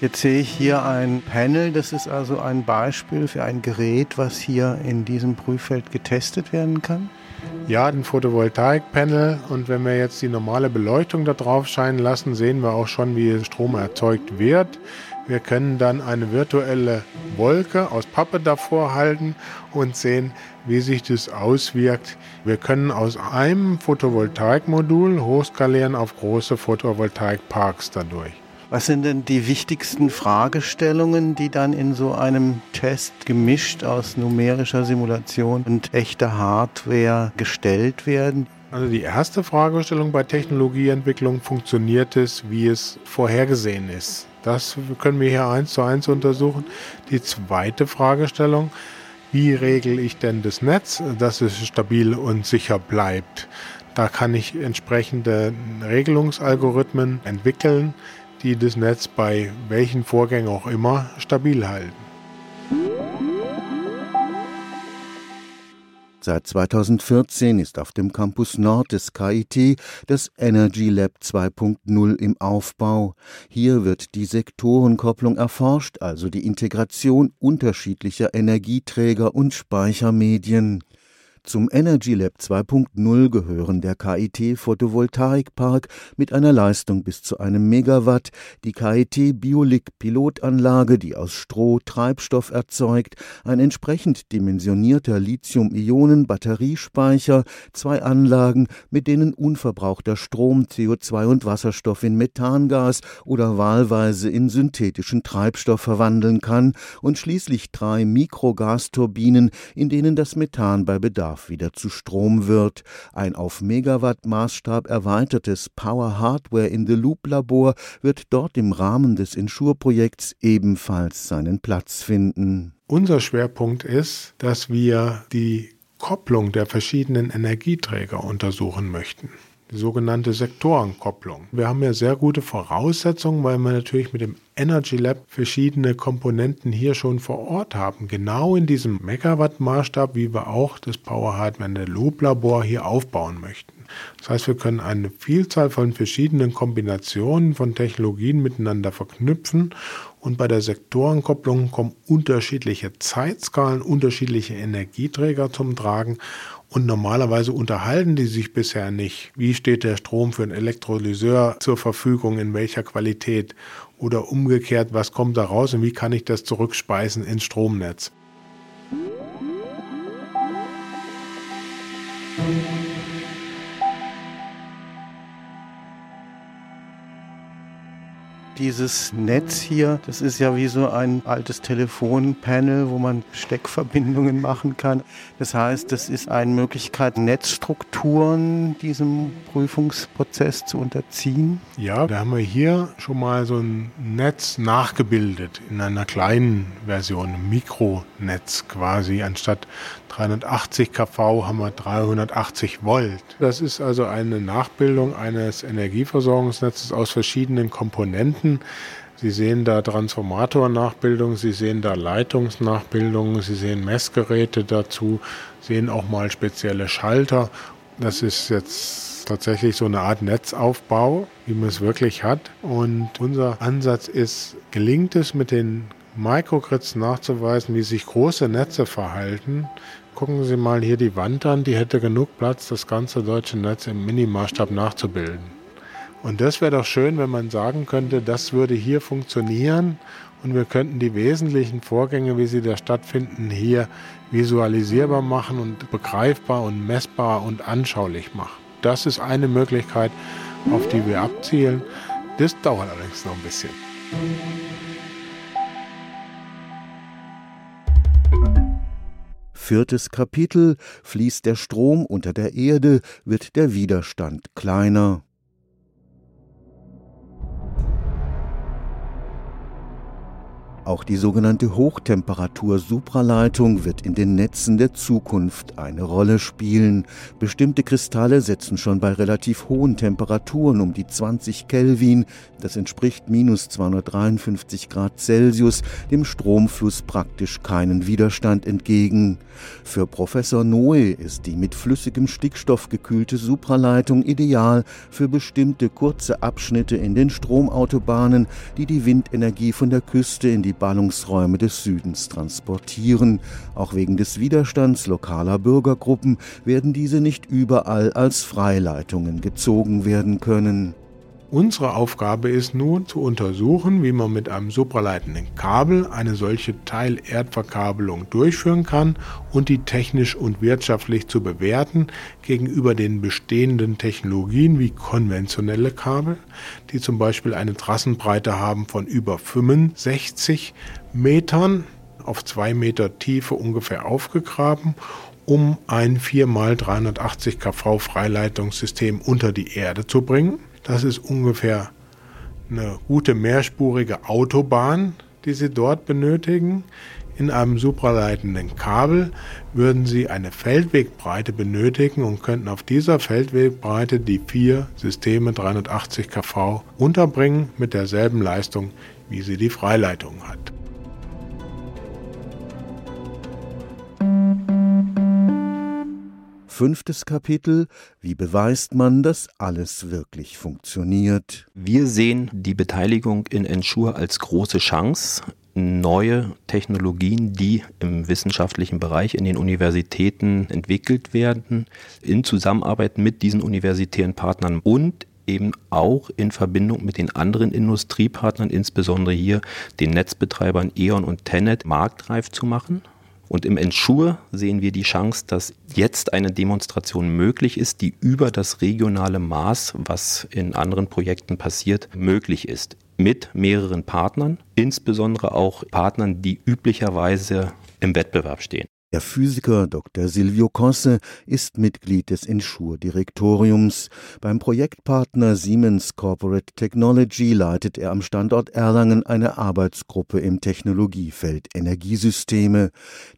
Jetzt sehe ich hier ein Panel, das ist also ein Beispiel für ein Gerät, was hier in diesem Prüffeld getestet werden kann. Ja, ein Photovoltaikpanel und wenn wir jetzt die normale Beleuchtung da drauf scheinen lassen, sehen wir auch schon, wie Strom erzeugt wird. Wir können dann eine virtuelle Wolke aus Pappe davor halten und sehen, wie sich das auswirkt. Wir können aus einem Photovoltaikmodul hochskalieren auf große Photovoltaikparks dadurch. Was sind denn die wichtigsten Fragestellungen, die dann in so einem Test gemischt aus numerischer Simulation und echter Hardware gestellt werden? Also die erste Fragestellung bei Technologieentwicklung, funktioniert es, wie es vorhergesehen ist? Das können wir hier eins zu eins untersuchen. Die zweite Fragestellung, wie regle ich denn das Netz, dass es stabil und sicher bleibt? Da kann ich entsprechende Regelungsalgorithmen entwickeln, die das Netz bei welchen Vorgängen auch immer stabil halten. Seit 2014 ist auf dem Campus Nord des KIT das Energy Lab 2.0 im Aufbau. Hier wird die Sektorenkopplung erforscht, also die Integration unterschiedlicher Energieträger und Speichermedien. Zum Energy Lab 2.0 gehören der KIT Photovoltaikpark mit einer Leistung bis zu einem Megawatt, die KIT Biolik Pilotanlage, die aus Stroh Treibstoff erzeugt, ein entsprechend dimensionierter Lithium-Ionen-Batteriespeicher, zwei Anlagen, mit denen unverbrauchter Strom CO2 und Wasserstoff in Methangas oder wahlweise in synthetischen Treibstoff verwandeln kann und schließlich drei Mikrogasturbinen, in denen das Methan bei Bedarf Bedarf wieder zu Strom wird. Ein auf Megawatt-Maßstab erweitertes Power Hardware in the Loop Labor wird dort im Rahmen des Insure-Projekts ebenfalls seinen Platz finden. Unser Schwerpunkt ist, dass wir die Kopplung der verschiedenen Energieträger untersuchen möchten die sogenannte Sektorenkopplung. Wir haben ja sehr gute Voraussetzungen, weil wir natürlich mit dem Energy Lab verschiedene Komponenten hier schon vor Ort haben, genau in diesem Megawatt-Maßstab, wie wir auch das Power Hardware Loop Labor hier aufbauen möchten. Das heißt, wir können eine Vielzahl von verschiedenen Kombinationen von Technologien miteinander verknüpfen und bei der Sektorenkopplung kommen unterschiedliche Zeitskalen, unterschiedliche Energieträger zum Tragen und normalerweise unterhalten die sich bisher nicht. Wie steht der Strom für einen Elektrolyseur zur Verfügung, in welcher Qualität? Oder umgekehrt, was kommt da raus und wie kann ich das zurückspeisen ins Stromnetz? Dieses Netz hier, das ist ja wie so ein altes Telefonpanel, wo man Steckverbindungen machen kann. Das heißt, das ist eine Möglichkeit, Netzstrukturen diesem Prüfungsprozess zu unterziehen. Ja, da haben wir hier schon mal so ein Netz nachgebildet in einer kleinen Version, Mikronetz quasi. Anstatt 380 kV haben wir 380 Volt. Das ist also eine Nachbildung eines Energieversorgungsnetzes aus verschiedenen Komponenten. Sie sehen da Transformatornachbildung, Sie sehen da Leitungsnachbildungen, Sie sehen Messgeräte dazu, sehen auch mal spezielle Schalter. Das ist jetzt tatsächlich so eine Art Netzaufbau, wie man es wirklich hat. Und unser Ansatz ist, gelingt es mit den Microgrids nachzuweisen, wie sich große Netze verhalten, gucken Sie mal hier die Wand an, die hätte genug Platz, das ganze deutsche Netz im Minimaßstab nachzubilden. Und das wäre doch schön, wenn man sagen könnte, das würde hier funktionieren und wir könnten die wesentlichen Vorgänge, wie sie da stattfinden, hier visualisierbar machen und begreifbar und messbar und anschaulich machen. Das ist eine Möglichkeit, auf die wir abzielen. Das dauert allerdings noch ein bisschen. Viertes Kapitel Fließt der Strom unter der Erde, wird der Widerstand kleiner. Auch die sogenannte Hochtemperatur-Supraleitung wird in den Netzen der Zukunft eine Rolle spielen. Bestimmte Kristalle setzen schon bei relativ hohen Temperaturen um die 20 Kelvin, das entspricht minus 253 Grad Celsius, dem Stromfluss praktisch keinen Widerstand entgegen. Für Professor Noe ist die mit flüssigem Stickstoff gekühlte Supraleitung ideal für bestimmte kurze Abschnitte in den Stromautobahnen, die die Windenergie von der Küste in die Ballungsräume des Südens transportieren. Auch wegen des Widerstands lokaler Bürgergruppen werden diese nicht überall als Freileitungen gezogen werden können. Unsere Aufgabe ist nun zu untersuchen, wie man mit einem supraleitenden Kabel eine solche Teilerdverkabelung durchführen kann und die technisch und wirtschaftlich zu bewerten gegenüber den bestehenden Technologien wie konventionelle Kabel, die zum Beispiel eine Trassenbreite haben von über 65 Metern auf zwei Meter Tiefe ungefähr aufgegraben um ein 4x380 kV Freileitungssystem unter die Erde zu bringen. Das ist ungefähr eine gute mehrspurige Autobahn, die Sie dort benötigen. In einem supraleitenden Kabel würden Sie eine Feldwegbreite benötigen und könnten auf dieser Feldwegbreite die vier Systeme 380 kV unterbringen mit derselben Leistung, wie sie die Freileitung hat. Fünftes Kapitel. Wie beweist man, dass alles wirklich funktioniert? Wir sehen die Beteiligung in Ensure als große Chance. Neue Technologien, die im wissenschaftlichen Bereich in den Universitäten entwickelt werden, in Zusammenarbeit mit diesen universitären Partnern und eben auch in Verbindung mit den anderen Industriepartnern, insbesondere hier den Netzbetreibern E.ON und Tenet, marktreif zu machen und im Ensure sehen wir die Chance, dass jetzt eine Demonstration möglich ist, die über das regionale Maß, was in anderen Projekten passiert, möglich ist. Mit mehreren Partnern, insbesondere auch Partnern, die üblicherweise im Wettbewerb stehen. Der Physiker Dr. Silvio Kosse ist Mitglied des Ensure-Direktoriums. Beim Projektpartner Siemens Corporate Technology leitet er am Standort Erlangen eine Arbeitsgruppe im Technologiefeld Energiesysteme.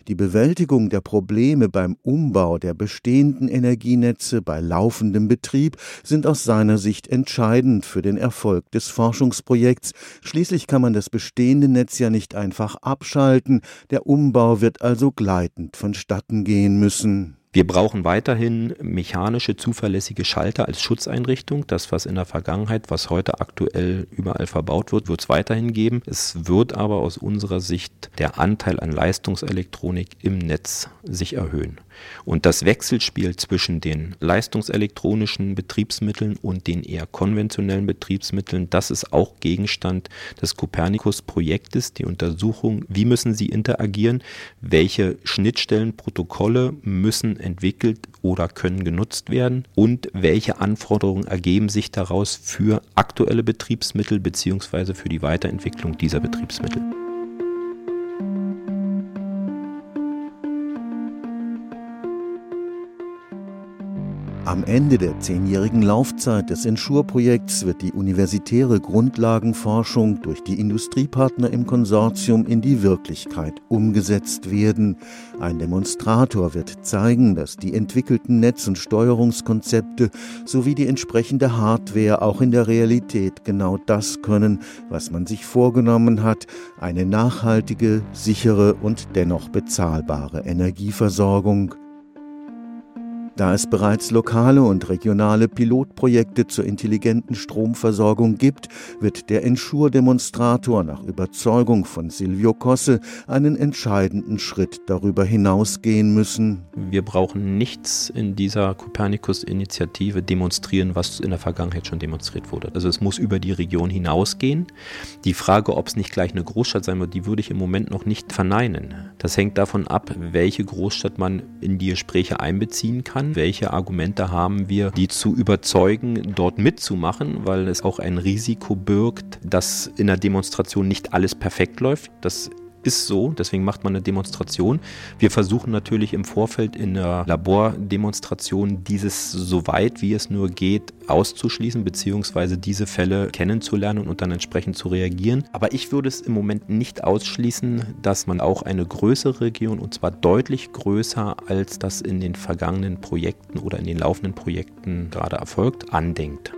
Die Bewältigung der Probleme beim Umbau der bestehenden Energienetze bei laufendem Betrieb sind aus seiner Sicht entscheidend für den Erfolg des Forschungsprojekts. Schließlich kann man das bestehende Netz ja nicht einfach abschalten. Der Umbau wird also gleiten schleppend vonstatten gehen müssen. Wir brauchen weiterhin mechanische, zuverlässige Schalter als Schutzeinrichtung. Das, was in der Vergangenheit, was heute aktuell überall verbaut wird, wird es weiterhin geben. Es wird aber aus unserer Sicht der Anteil an Leistungselektronik im Netz sich erhöhen. Und das Wechselspiel zwischen den leistungselektronischen Betriebsmitteln und den eher konventionellen Betriebsmitteln, das ist auch Gegenstand des Copernicus-Projektes, die Untersuchung, wie müssen sie interagieren, welche Schnittstellen, Protokolle müssen entwickelt oder können genutzt werden und welche Anforderungen ergeben sich daraus für aktuelle Betriebsmittel bzw. für die Weiterentwicklung dieser Betriebsmittel. Am Ende der zehnjährigen Laufzeit des Ensure-Projekts wird die universitäre Grundlagenforschung durch die Industriepartner im Konsortium in die Wirklichkeit umgesetzt werden. Ein Demonstrator wird zeigen, dass die entwickelten Netz- und Steuerungskonzepte sowie die entsprechende Hardware auch in der Realität genau das können, was man sich vorgenommen hat, eine nachhaltige, sichere und dennoch bezahlbare Energieversorgung. Da es bereits lokale und regionale Pilotprojekte zur intelligenten Stromversorgung gibt, wird der Ensure-Demonstrator nach Überzeugung von Silvio Kosse einen entscheidenden Schritt darüber hinausgehen müssen. Wir brauchen nichts in dieser Copernicus-Initiative demonstrieren, was in der Vergangenheit schon demonstriert wurde. Also es muss über die Region hinausgehen. Die Frage, ob es nicht gleich eine Großstadt sein wird, die würde ich im Moment noch nicht verneinen. Das hängt davon ab, welche Großstadt man in die Gespräche einbeziehen kann kann, welche Argumente haben wir, die zu überzeugen, dort mitzumachen, weil es auch ein Risiko birgt, dass in der Demonstration nicht alles perfekt läuft. Das ist so, deswegen macht man eine Demonstration. Wir versuchen natürlich im Vorfeld in einer Labordemonstration dieses so weit wie es nur geht auszuschließen, beziehungsweise diese Fälle kennenzulernen und dann entsprechend zu reagieren. Aber ich würde es im Moment nicht ausschließen, dass man auch eine größere Region, und zwar deutlich größer, als das in den vergangenen Projekten oder in den laufenden Projekten gerade erfolgt, andenkt.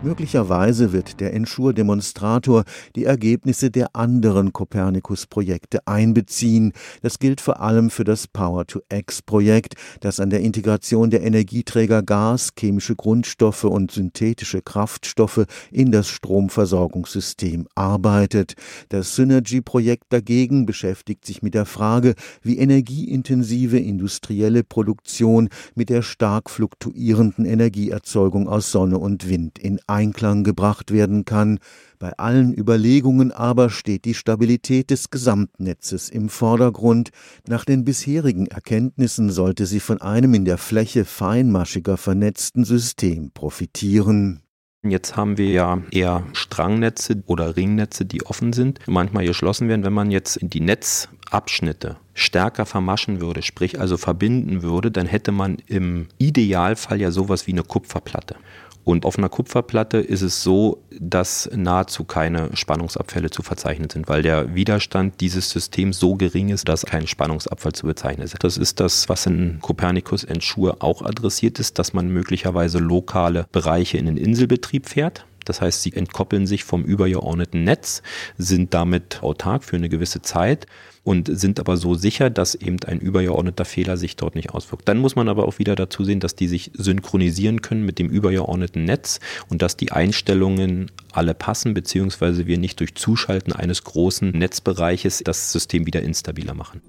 Möglicherweise wird der Ensure-Demonstrator die Ergebnisse der anderen Copernicus-Projekte einbeziehen. Das gilt vor allem für das Power-to-X-Projekt, das an der Integration der Energieträger Gas, chemische Grundstoffe und synthetische Kraftstoffe in das Stromversorgungssystem arbeitet. Das Synergy-Projekt dagegen beschäftigt sich mit der Frage, wie energieintensive industrielle Produktion mit der stark fluktuierenden Energieerzeugung aus Sonne und Wind in Einklang gebracht werden kann. Bei allen Überlegungen aber steht die Stabilität des Gesamtnetzes im Vordergrund. Nach den bisherigen Erkenntnissen sollte sie von einem in der Fläche feinmaschiger vernetzten System profitieren. Jetzt haben wir ja eher Strangnetze oder Ringnetze, die offen sind, manchmal geschlossen werden. Wenn man jetzt die Netzabschnitte stärker vermaschen würde, sprich also verbinden würde, dann hätte man im Idealfall ja sowas wie eine Kupferplatte. Und auf einer Kupferplatte ist es so, dass nahezu keine Spannungsabfälle zu verzeichnen sind, weil der Widerstand dieses Systems so gering ist, dass kein Spannungsabfall zu bezeichnen ist. Das ist das, was in Copernicus Ensure auch adressiert ist, dass man möglicherweise lokale Bereiche in den Inselbetrieb fährt. Das heißt, sie entkoppeln sich vom übergeordneten Netz, sind damit autark für eine gewisse Zeit und sind aber so sicher, dass eben ein übergeordneter Fehler sich dort nicht auswirkt. Dann muss man aber auch wieder dazu sehen, dass die sich synchronisieren können mit dem übergeordneten Netz und dass die Einstellungen alle passen, beziehungsweise wir nicht durch Zuschalten eines großen Netzbereiches das System wieder instabiler machen.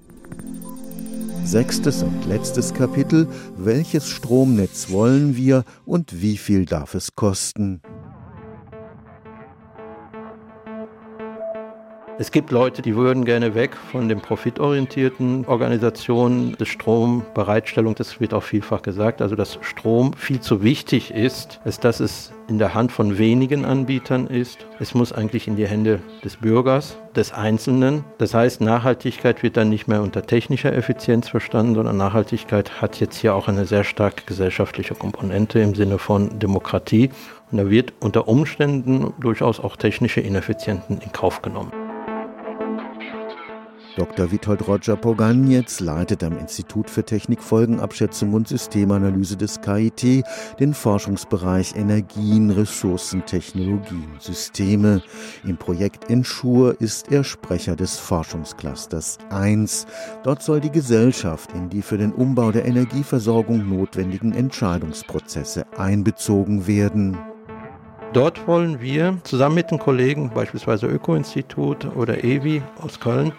Sechstes und letztes Kapitel. Welches Stromnetz wollen wir und wie viel darf es kosten? Es gibt Leute, die würden gerne weg von den profitorientierten Organisationen des Strombereitstellung. Das wird auch vielfach gesagt. Also, dass Strom viel zu wichtig ist, als dass es in der Hand von wenigen Anbietern ist. Es muss eigentlich in die Hände des Bürgers, des Einzelnen. Das heißt, Nachhaltigkeit wird dann nicht mehr unter technischer Effizienz verstanden, sondern Nachhaltigkeit hat jetzt hier auch eine sehr starke gesellschaftliche Komponente im Sinne von Demokratie. Und da wird unter Umständen durchaus auch technische Ineffizienten in Kauf genommen. Dr. Witold Roger Poganetz leitet am Institut für Technikfolgenabschätzung und Systemanalyse des KIT den Forschungsbereich Energien, Ressourcen, Technologien, Systeme. Im Projekt Ensure ist er Sprecher des Forschungsclusters 1. Dort soll die Gesellschaft in die für den Umbau der Energieversorgung notwendigen Entscheidungsprozesse einbezogen werden. Dort wollen wir zusammen mit den Kollegen, beispielsweise Öko-Institut oder EWI aus Köln,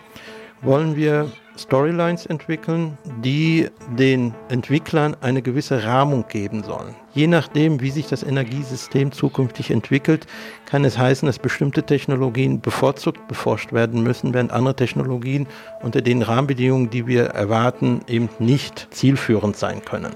wollen wir Storylines entwickeln, die den Entwicklern eine gewisse Rahmung geben sollen. Je nachdem, wie sich das Energiesystem zukünftig entwickelt, kann es heißen, dass bestimmte Technologien bevorzugt beforscht werden müssen, während andere Technologien unter den Rahmenbedingungen, die wir erwarten, eben nicht zielführend sein können.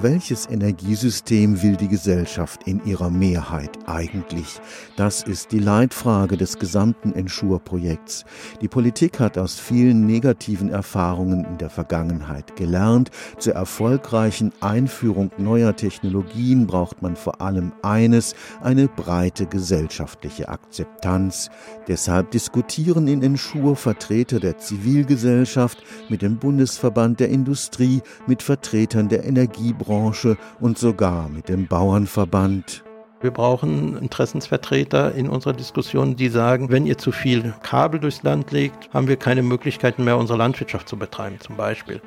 Welches Energiesystem will die Gesellschaft in ihrer Mehrheit eigentlich? Das ist die Leitfrage des gesamten Ensure-Projekts. Die Politik hat aus vielen negativen Erfahrungen in der Vergangenheit gelernt. Zur erfolgreichen Einführung neuer Technologien braucht man vor allem eines, eine breite gesellschaftliche Akzeptanz. Deshalb diskutieren in Ensure Vertreter der Zivilgesellschaft mit dem Bundesverband der Industrie, mit Vertretern der Energiebranche, Branche und sogar mit dem Bauernverband. Wir brauchen Interessensvertreter in unserer Diskussion, die sagen, wenn ihr zu viel Kabel durchs Land legt, haben wir keine Möglichkeiten mehr, unsere Landwirtschaft zu betreiben, zum Beispiel.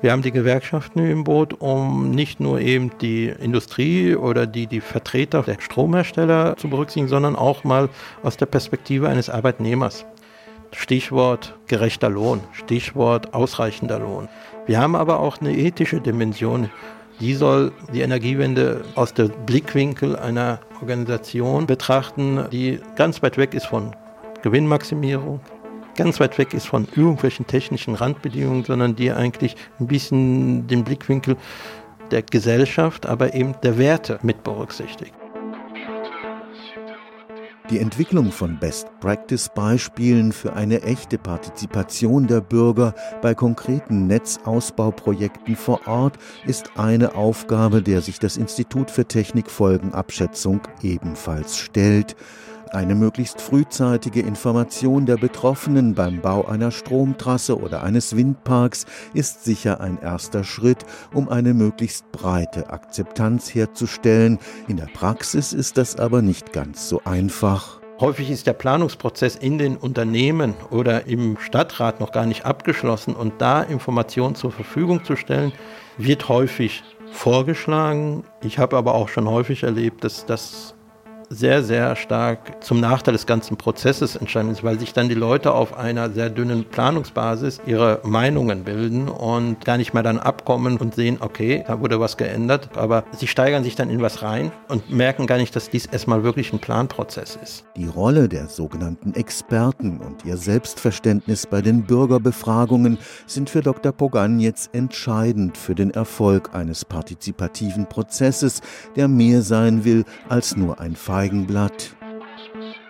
Wir haben die Gewerkschaften im Boot, um nicht nur eben die Industrie oder die, die Vertreter der Stromhersteller zu berücksichtigen, sondern auch mal aus der Perspektive eines Arbeitnehmers. Stichwort gerechter Lohn, Stichwort ausreichender Lohn. Wir haben aber auch eine ethische Dimension. Die soll die Energiewende aus dem Blickwinkel einer Organisation betrachten, die ganz weit weg ist von Gewinnmaximierung, ganz weit weg ist von irgendwelchen technischen Randbedingungen, sondern die eigentlich ein bisschen den Blickwinkel der Gesellschaft, aber eben der Werte mit berücksichtigt. Die Entwicklung von Best-Practice-Beispielen für eine echte Partizipation der Bürger bei konkreten Netzausbauprojekten vor Ort ist eine Aufgabe, der sich das Institut für Technikfolgenabschätzung ebenfalls stellt. Eine möglichst frühzeitige Information der Betroffenen beim Bau einer Stromtrasse oder eines Windparks ist sicher ein erster Schritt, um eine möglichst breite Akzeptanz herzustellen. In der Praxis ist das aber nicht ganz so einfach. Häufig ist der Planungsprozess in den Unternehmen oder im Stadtrat noch gar nicht abgeschlossen und da Informationen zur Verfügung zu stellen, wird häufig vorgeschlagen. Ich habe aber auch schon häufig erlebt, dass das sehr, sehr stark zum Nachteil des ganzen Prozesses entstanden ist, weil sich dann die Leute auf einer sehr dünnen Planungsbasis ihre Meinungen bilden und gar nicht mehr dann abkommen und sehen, okay, da wurde was geändert, aber sie steigern sich dann in was rein und merken gar nicht, dass dies erstmal wirklich ein Planprozess ist. Die Rolle der sogenannten Experten und ihr Selbstverständnis bei den Bürgerbefragungen sind für Dr. Pogan jetzt entscheidend für den Erfolg eines partizipativen Prozesses, der mehr sein will als nur ein Fall Feigenblatt.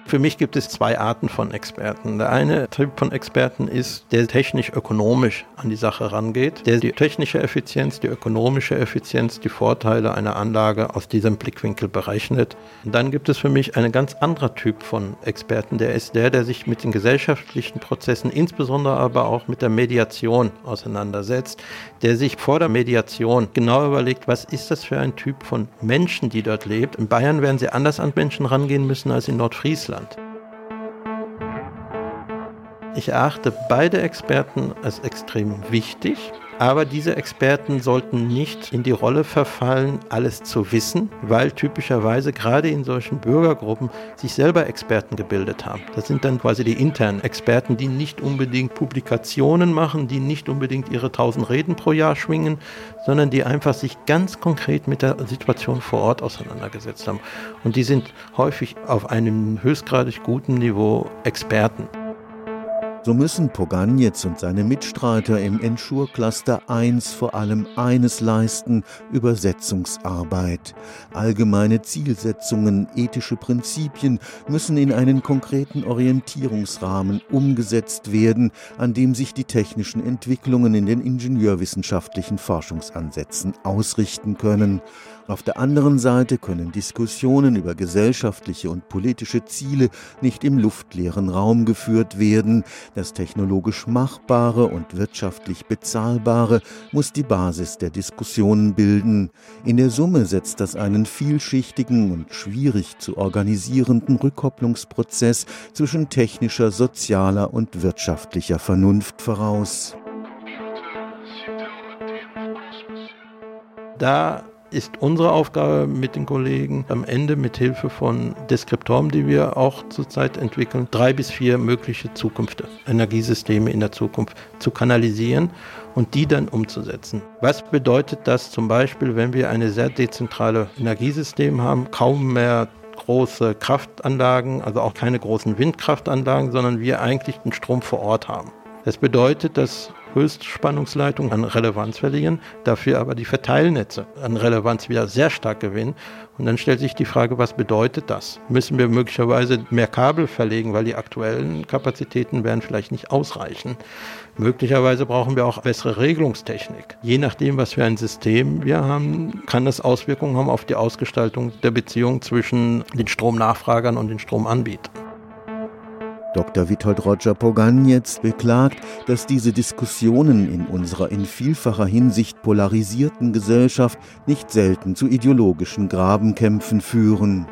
Für mich gibt es zwei Arten von Experten. Der eine Typ von Experten ist, der technisch-ökonomisch an die Sache rangeht, der die technische Effizienz, die ökonomische Effizienz, die Vorteile einer Anlage aus diesem Blickwinkel berechnet. Und dann gibt es für mich einen ganz anderer Typ von Experten, der ist der, der sich mit den gesellschaftlichen Prozessen, insbesondere aber auch mit der Mediation auseinandersetzt, der sich vor der Mediation genau überlegt, was ist das für ein Typ von Menschen, die dort lebt. In Bayern werden sie anders an Menschen rangehen müssen als in Nordfriesland. Ich erachte beide Experten als extrem wichtig. Aber diese Experten sollten nicht in die Rolle verfallen, alles zu wissen, weil typischerweise gerade in solchen Bürgergruppen sich selber Experten gebildet haben. Das sind dann quasi die internen Experten, die nicht unbedingt Publikationen machen, die nicht unbedingt ihre tausend Reden pro Jahr schwingen, sondern die einfach sich ganz konkret mit der Situation vor Ort auseinandergesetzt haben. Und die sind häufig auf einem höchstgradig guten Niveau Experten. So müssen Poganjetz und seine Mitstreiter im Ensure Cluster 1 vor allem eines leisten, Übersetzungsarbeit. Allgemeine Zielsetzungen, ethische Prinzipien müssen in einen konkreten Orientierungsrahmen umgesetzt werden, an dem sich die technischen Entwicklungen in den ingenieurwissenschaftlichen Forschungsansätzen ausrichten können. Auf der anderen Seite können Diskussionen über gesellschaftliche und politische Ziele nicht im luftleeren Raum geführt werden. Das technologisch Machbare und wirtschaftlich Bezahlbare muss die Basis der Diskussionen bilden. In der Summe setzt das einen vielschichtigen und schwierig zu organisierenden Rückkopplungsprozess zwischen technischer, sozialer und wirtschaftlicher Vernunft voraus. Da ist unsere Aufgabe mit den Kollegen am Ende mit Hilfe von Deskriptoren, die wir auch zurzeit entwickeln, drei bis vier mögliche Zukünfte, Energiesysteme in der Zukunft zu kanalisieren und die dann umzusetzen. Was bedeutet das zum Beispiel, wenn wir eine sehr dezentrale Energiesystem haben, kaum mehr große Kraftanlagen, also auch keine großen Windkraftanlagen, sondern wir eigentlich den Strom vor Ort haben. Das bedeutet, dass Höchstspannungsleitungen an Relevanz verlieren, dafür aber die Verteilnetze an Relevanz wieder sehr stark gewinnen. Und dann stellt sich die Frage, was bedeutet das? Müssen wir möglicherweise mehr Kabel verlegen, weil die aktuellen Kapazitäten werden vielleicht nicht ausreichen. Möglicherweise brauchen wir auch bessere Regelungstechnik. Je nachdem, was für ein System wir haben, kann das Auswirkungen haben auf die Ausgestaltung der Beziehung zwischen den Stromnachfragern und den Stromanbietern. Dr. Witold Roger Poganjetz beklagt, dass diese Diskussionen in unserer in vielfacher Hinsicht polarisierten Gesellschaft nicht selten zu ideologischen Grabenkämpfen führen.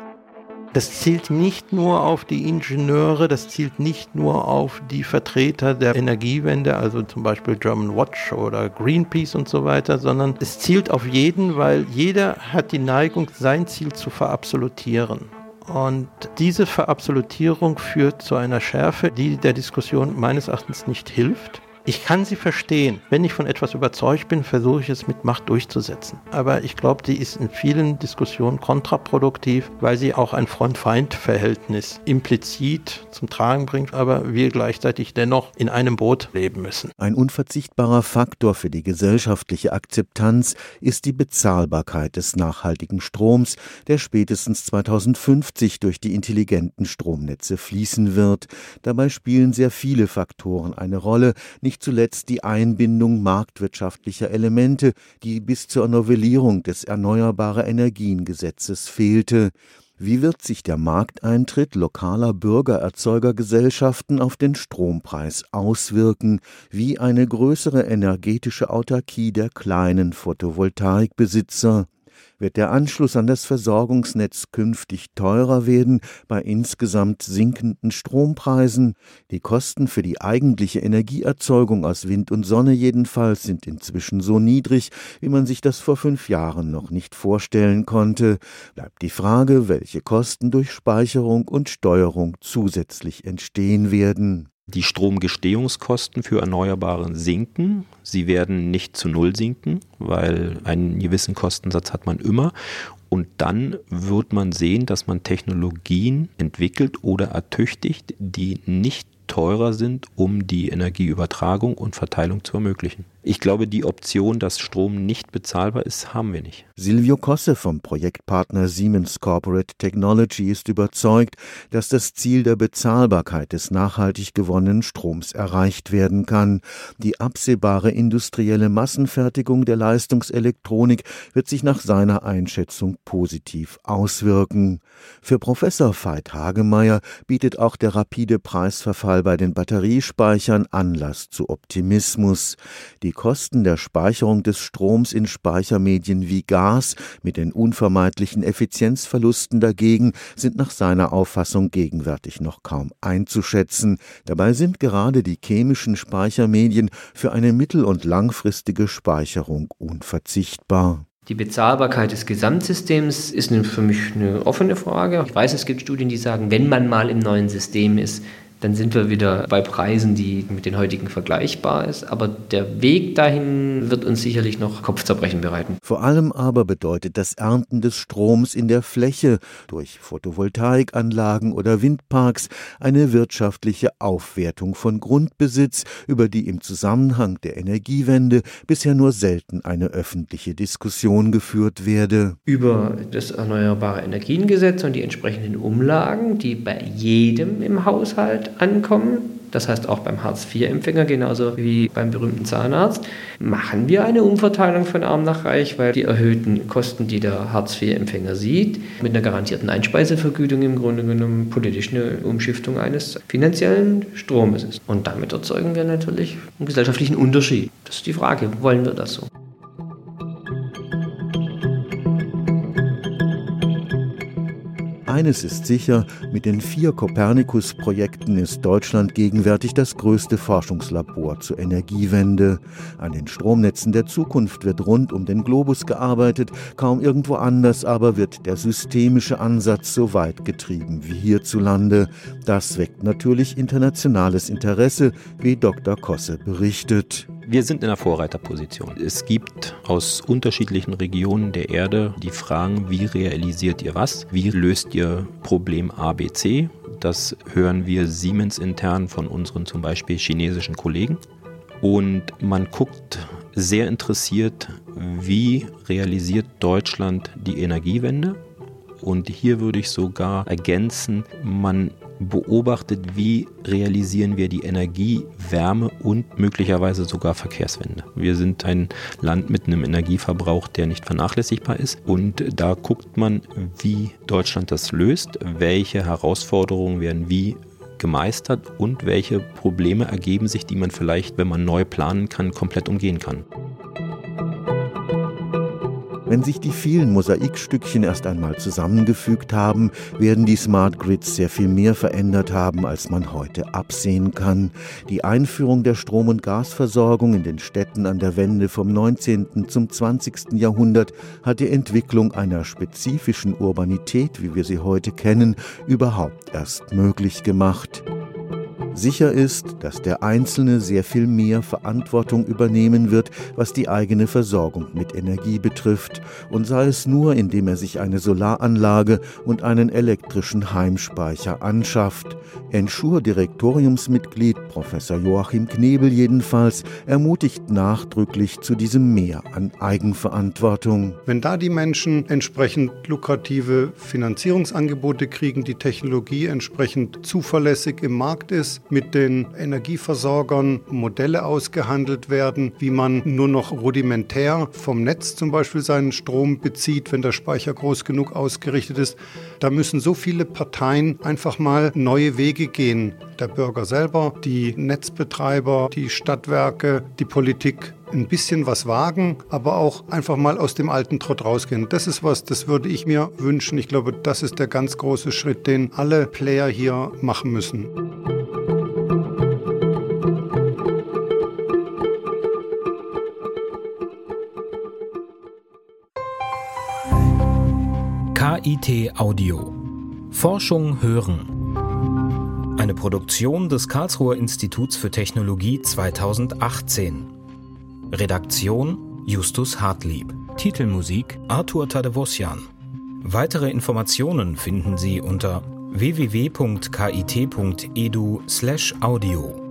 Das zielt nicht nur auf die Ingenieure, das zielt nicht nur auf die Vertreter der Energiewende, also zum Beispiel German Watch oder Greenpeace und so weiter, sondern es zielt auf jeden, weil jeder hat die Neigung, sein Ziel zu verabsolutieren. Und diese Verabsolutierung führt zu einer Schärfe, die der Diskussion meines Erachtens nicht hilft. Ich kann sie verstehen. Wenn ich von etwas überzeugt bin, versuche ich es mit Macht durchzusetzen. Aber ich glaube, die ist in vielen Diskussionen kontraproduktiv, weil sie auch ein Freund-Feind-Verhältnis implizit zum Tragen bringt, aber wir gleichzeitig dennoch in einem Boot leben müssen. Ein unverzichtbarer Faktor für die gesellschaftliche Akzeptanz ist die Bezahlbarkeit des nachhaltigen Stroms, der spätestens 2050 durch die intelligenten Stromnetze fließen wird. Dabei spielen sehr viele Faktoren eine Rolle, nicht nicht zuletzt die Einbindung marktwirtschaftlicher Elemente, die bis zur Novellierung des Erneuerbare Energien Gesetzes fehlte. Wie wird sich der Markteintritt lokaler Bürgererzeugergesellschaften auf den Strompreis auswirken, wie eine größere energetische Autarkie der kleinen Photovoltaikbesitzer? Wird der Anschluss an das Versorgungsnetz künftig teurer werden bei insgesamt sinkenden Strompreisen. Die Kosten für die eigentliche Energieerzeugung aus Wind und Sonne jedenfalls sind inzwischen so niedrig, wie man sich das vor fünf Jahren noch nicht vorstellen konnte. Bleibt die Frage, welche Kosten durch Speicherung und Steuerung zusätzlich entstehen werden. Die Stromgestehungskosten für Erneuerbare sinken. Sie werden nicht zu Null sinken, weil einen gewissen Kostensatz hat man immer. Und dann wird man sehen, dass man Technologien entwickelt oder ertüchtigt, die nicht teurer sind, um die Energieübertragung und Verteilung zu ermöglichen. Ich glaube, die Option, dass Strom nicht bezahlbar ist, haben wir nicht. Silvio Kosse vom Projektpartner Siemens Corporate Technology ist überzeugt, dass das Ziel der Bezahlbarkeit des nachhaltig gewonnenen Stroms erreicht werden kann. Die absehbare industrielle Massenfertigung der Leistungselektronik wird sich nach seiner Einschätzung positiv auswirken. Für Professor Veit Hagemeyer bietet auch der rapide Preisverfall bei den Batteriespeichern Anlass zu Optimismus. Die Kosten der Speicherung des Stroms in Speichermedien wie Gas mit den unvermeidlichen Effizienzverlusten dagegen sind nach seiner Auffassung gegenwärtig noch kaum einzuschätzen. Dabei sind gerade die chemischen Speichermedien für eine mittel- und langfristige Speicherung unverzichtbar. Die Bezahlbarkeit des Gesamtsystems ist für mich eine offene Frage. Ich weiß, es gibt Studien, die sagen, wenn man mal im neuen System ist, dann sind wir wieder bei Preisen, die mit den heutigen vergleichbar ist. Aber der Weg dahin wird uns sicherlich noch Kopfzerbrechen bereiten. Vor allem aber bedeutet das Ernten des Stroms in der Fläche durch Photovoltaikanlagen oder Windparks eine wirtschaftliche Aufwertung von Grundbesitz, über die im Zusammenhang der Energiewende bisher nur selten eine öffentliche Diskussion geführt werde. Über das Erneuerbare Energiengesetz und die entsprechenden Umlagen, die bei jedem im Haushalt ankommen, das heißt auch beim Hartz-IV-Empfänger genauso wie beim berühmten Zahnarzt, machen wir eine Umverteilung von arm nach reich, weil die erhöhten Kosten, die der Hartz-IV-Empfänger sieht, mit einer garantierten Einspeisevergütung im Grunde genommen politisch eine Umschiftung eines finanziellen Stromes ist. Und damit erzeugen wir natürlich einen gesellschaftlichen Unterschied. Das ist die Frage, wollen wir das so? Eines ist sicher, mit den vier Copernicus-Projekten ist Deutschland gegenwärtig das größte Forschungslabor zur Energiewende. An den Stromnetzen der Zukunft wird rund um den Globus gearbeitet, kaum irgendwo anders aber wird der systemische Ansatz so weit getrieben wie hierzulande. Das weckt natürlich internationales Interesse, wie Dr. Kosse berichtet. Wir sind in einer Vorreiterposition. Es gibt aus unterschiedlichen Regionen der Erde die Fragen, wie realisiert ihr was? Wie löst ihr Problem ABC? Das hören wir Siemens intern von unseren zum Beispiel chinesischen Kollegen. Und man guckt sehr interessiert, wie realisiert Deutschland die Energiewende? Und hier würde ich sogar ergänzen, man beobachtet, wie realisieren wir die Energie, Wärme und möglicherweise sogar Verkehrswende. Wir sind ein Land mit einem Energieverbrauch, der nicht vernachlässigbar ist. Und da guckt man, wie Deutschland das löst, welche Herausforderungen werden wie gemeistert und welche Probleme ergeben sich, die man vielleicht, wenn man neu planen kann, komplett umgehen kann. Wenn sich die vielen Mosaikstückchen erst einmal zusammengefügt haben, werden die Smart Grids sehr viel mehr verändert haben, als man heute absehen kann. Die Einführung der Strom- und Gasversorgung in den Städten an der Wende vom 19. zum 20. Jahrhundert hat die Entwicklung einer spezifischen Urbanität, wie wir sie heute kennen, überhaupt erst möglich gemacht. Sicher ist, dass der Einzelne sehr viel mehr Verantwortung übernehmen wird, was die eigene Versorgung mit Energie betrifft, und sei es nur, indem er sich eine Solaranlage und einen elektrischen Heimspeicher anschafft. Enschur-Direktoriumsmitglied Professor Joachim Knebel jedenfalls ermutigt nachdrücklich zu diesem Mehr an Eigenverantwortung. Wenn da die Menschen entsprechend lukrative Finanzierungsangebote kriegen, die Technologie entsprechend zuverlässig im Markt ist, mit den Energieversorgern Modelle ausgehandelt werden, wie man nur noch rudimentär vom Netz zum Beispiel seinen Strom bezieht, wenn der Speicher groß genug ausgerichtet ist. Da müssen so viele Parteien einfach mal neue Wege gehen. Der Bürger selber, die Netzbetreiber, die Stadtwerke, die Politik ein bisschen was wagen, aber auch einfach mal aus dem alten Trott rausgehen. Das ist was, das würde ich mir wünschen. Ich glaube, das ist der ganz große Schritt, den alle Player hier machen müssen. KIT Audio. Forschung hören. Eine Produktion des Karlsruher Instituts für Technologie 2018. Redaktion Justus Hartlieb. Titelmusik Arthur Tadevosjan. Weitere Informationen finden Sie unter www.kit.edu/audio.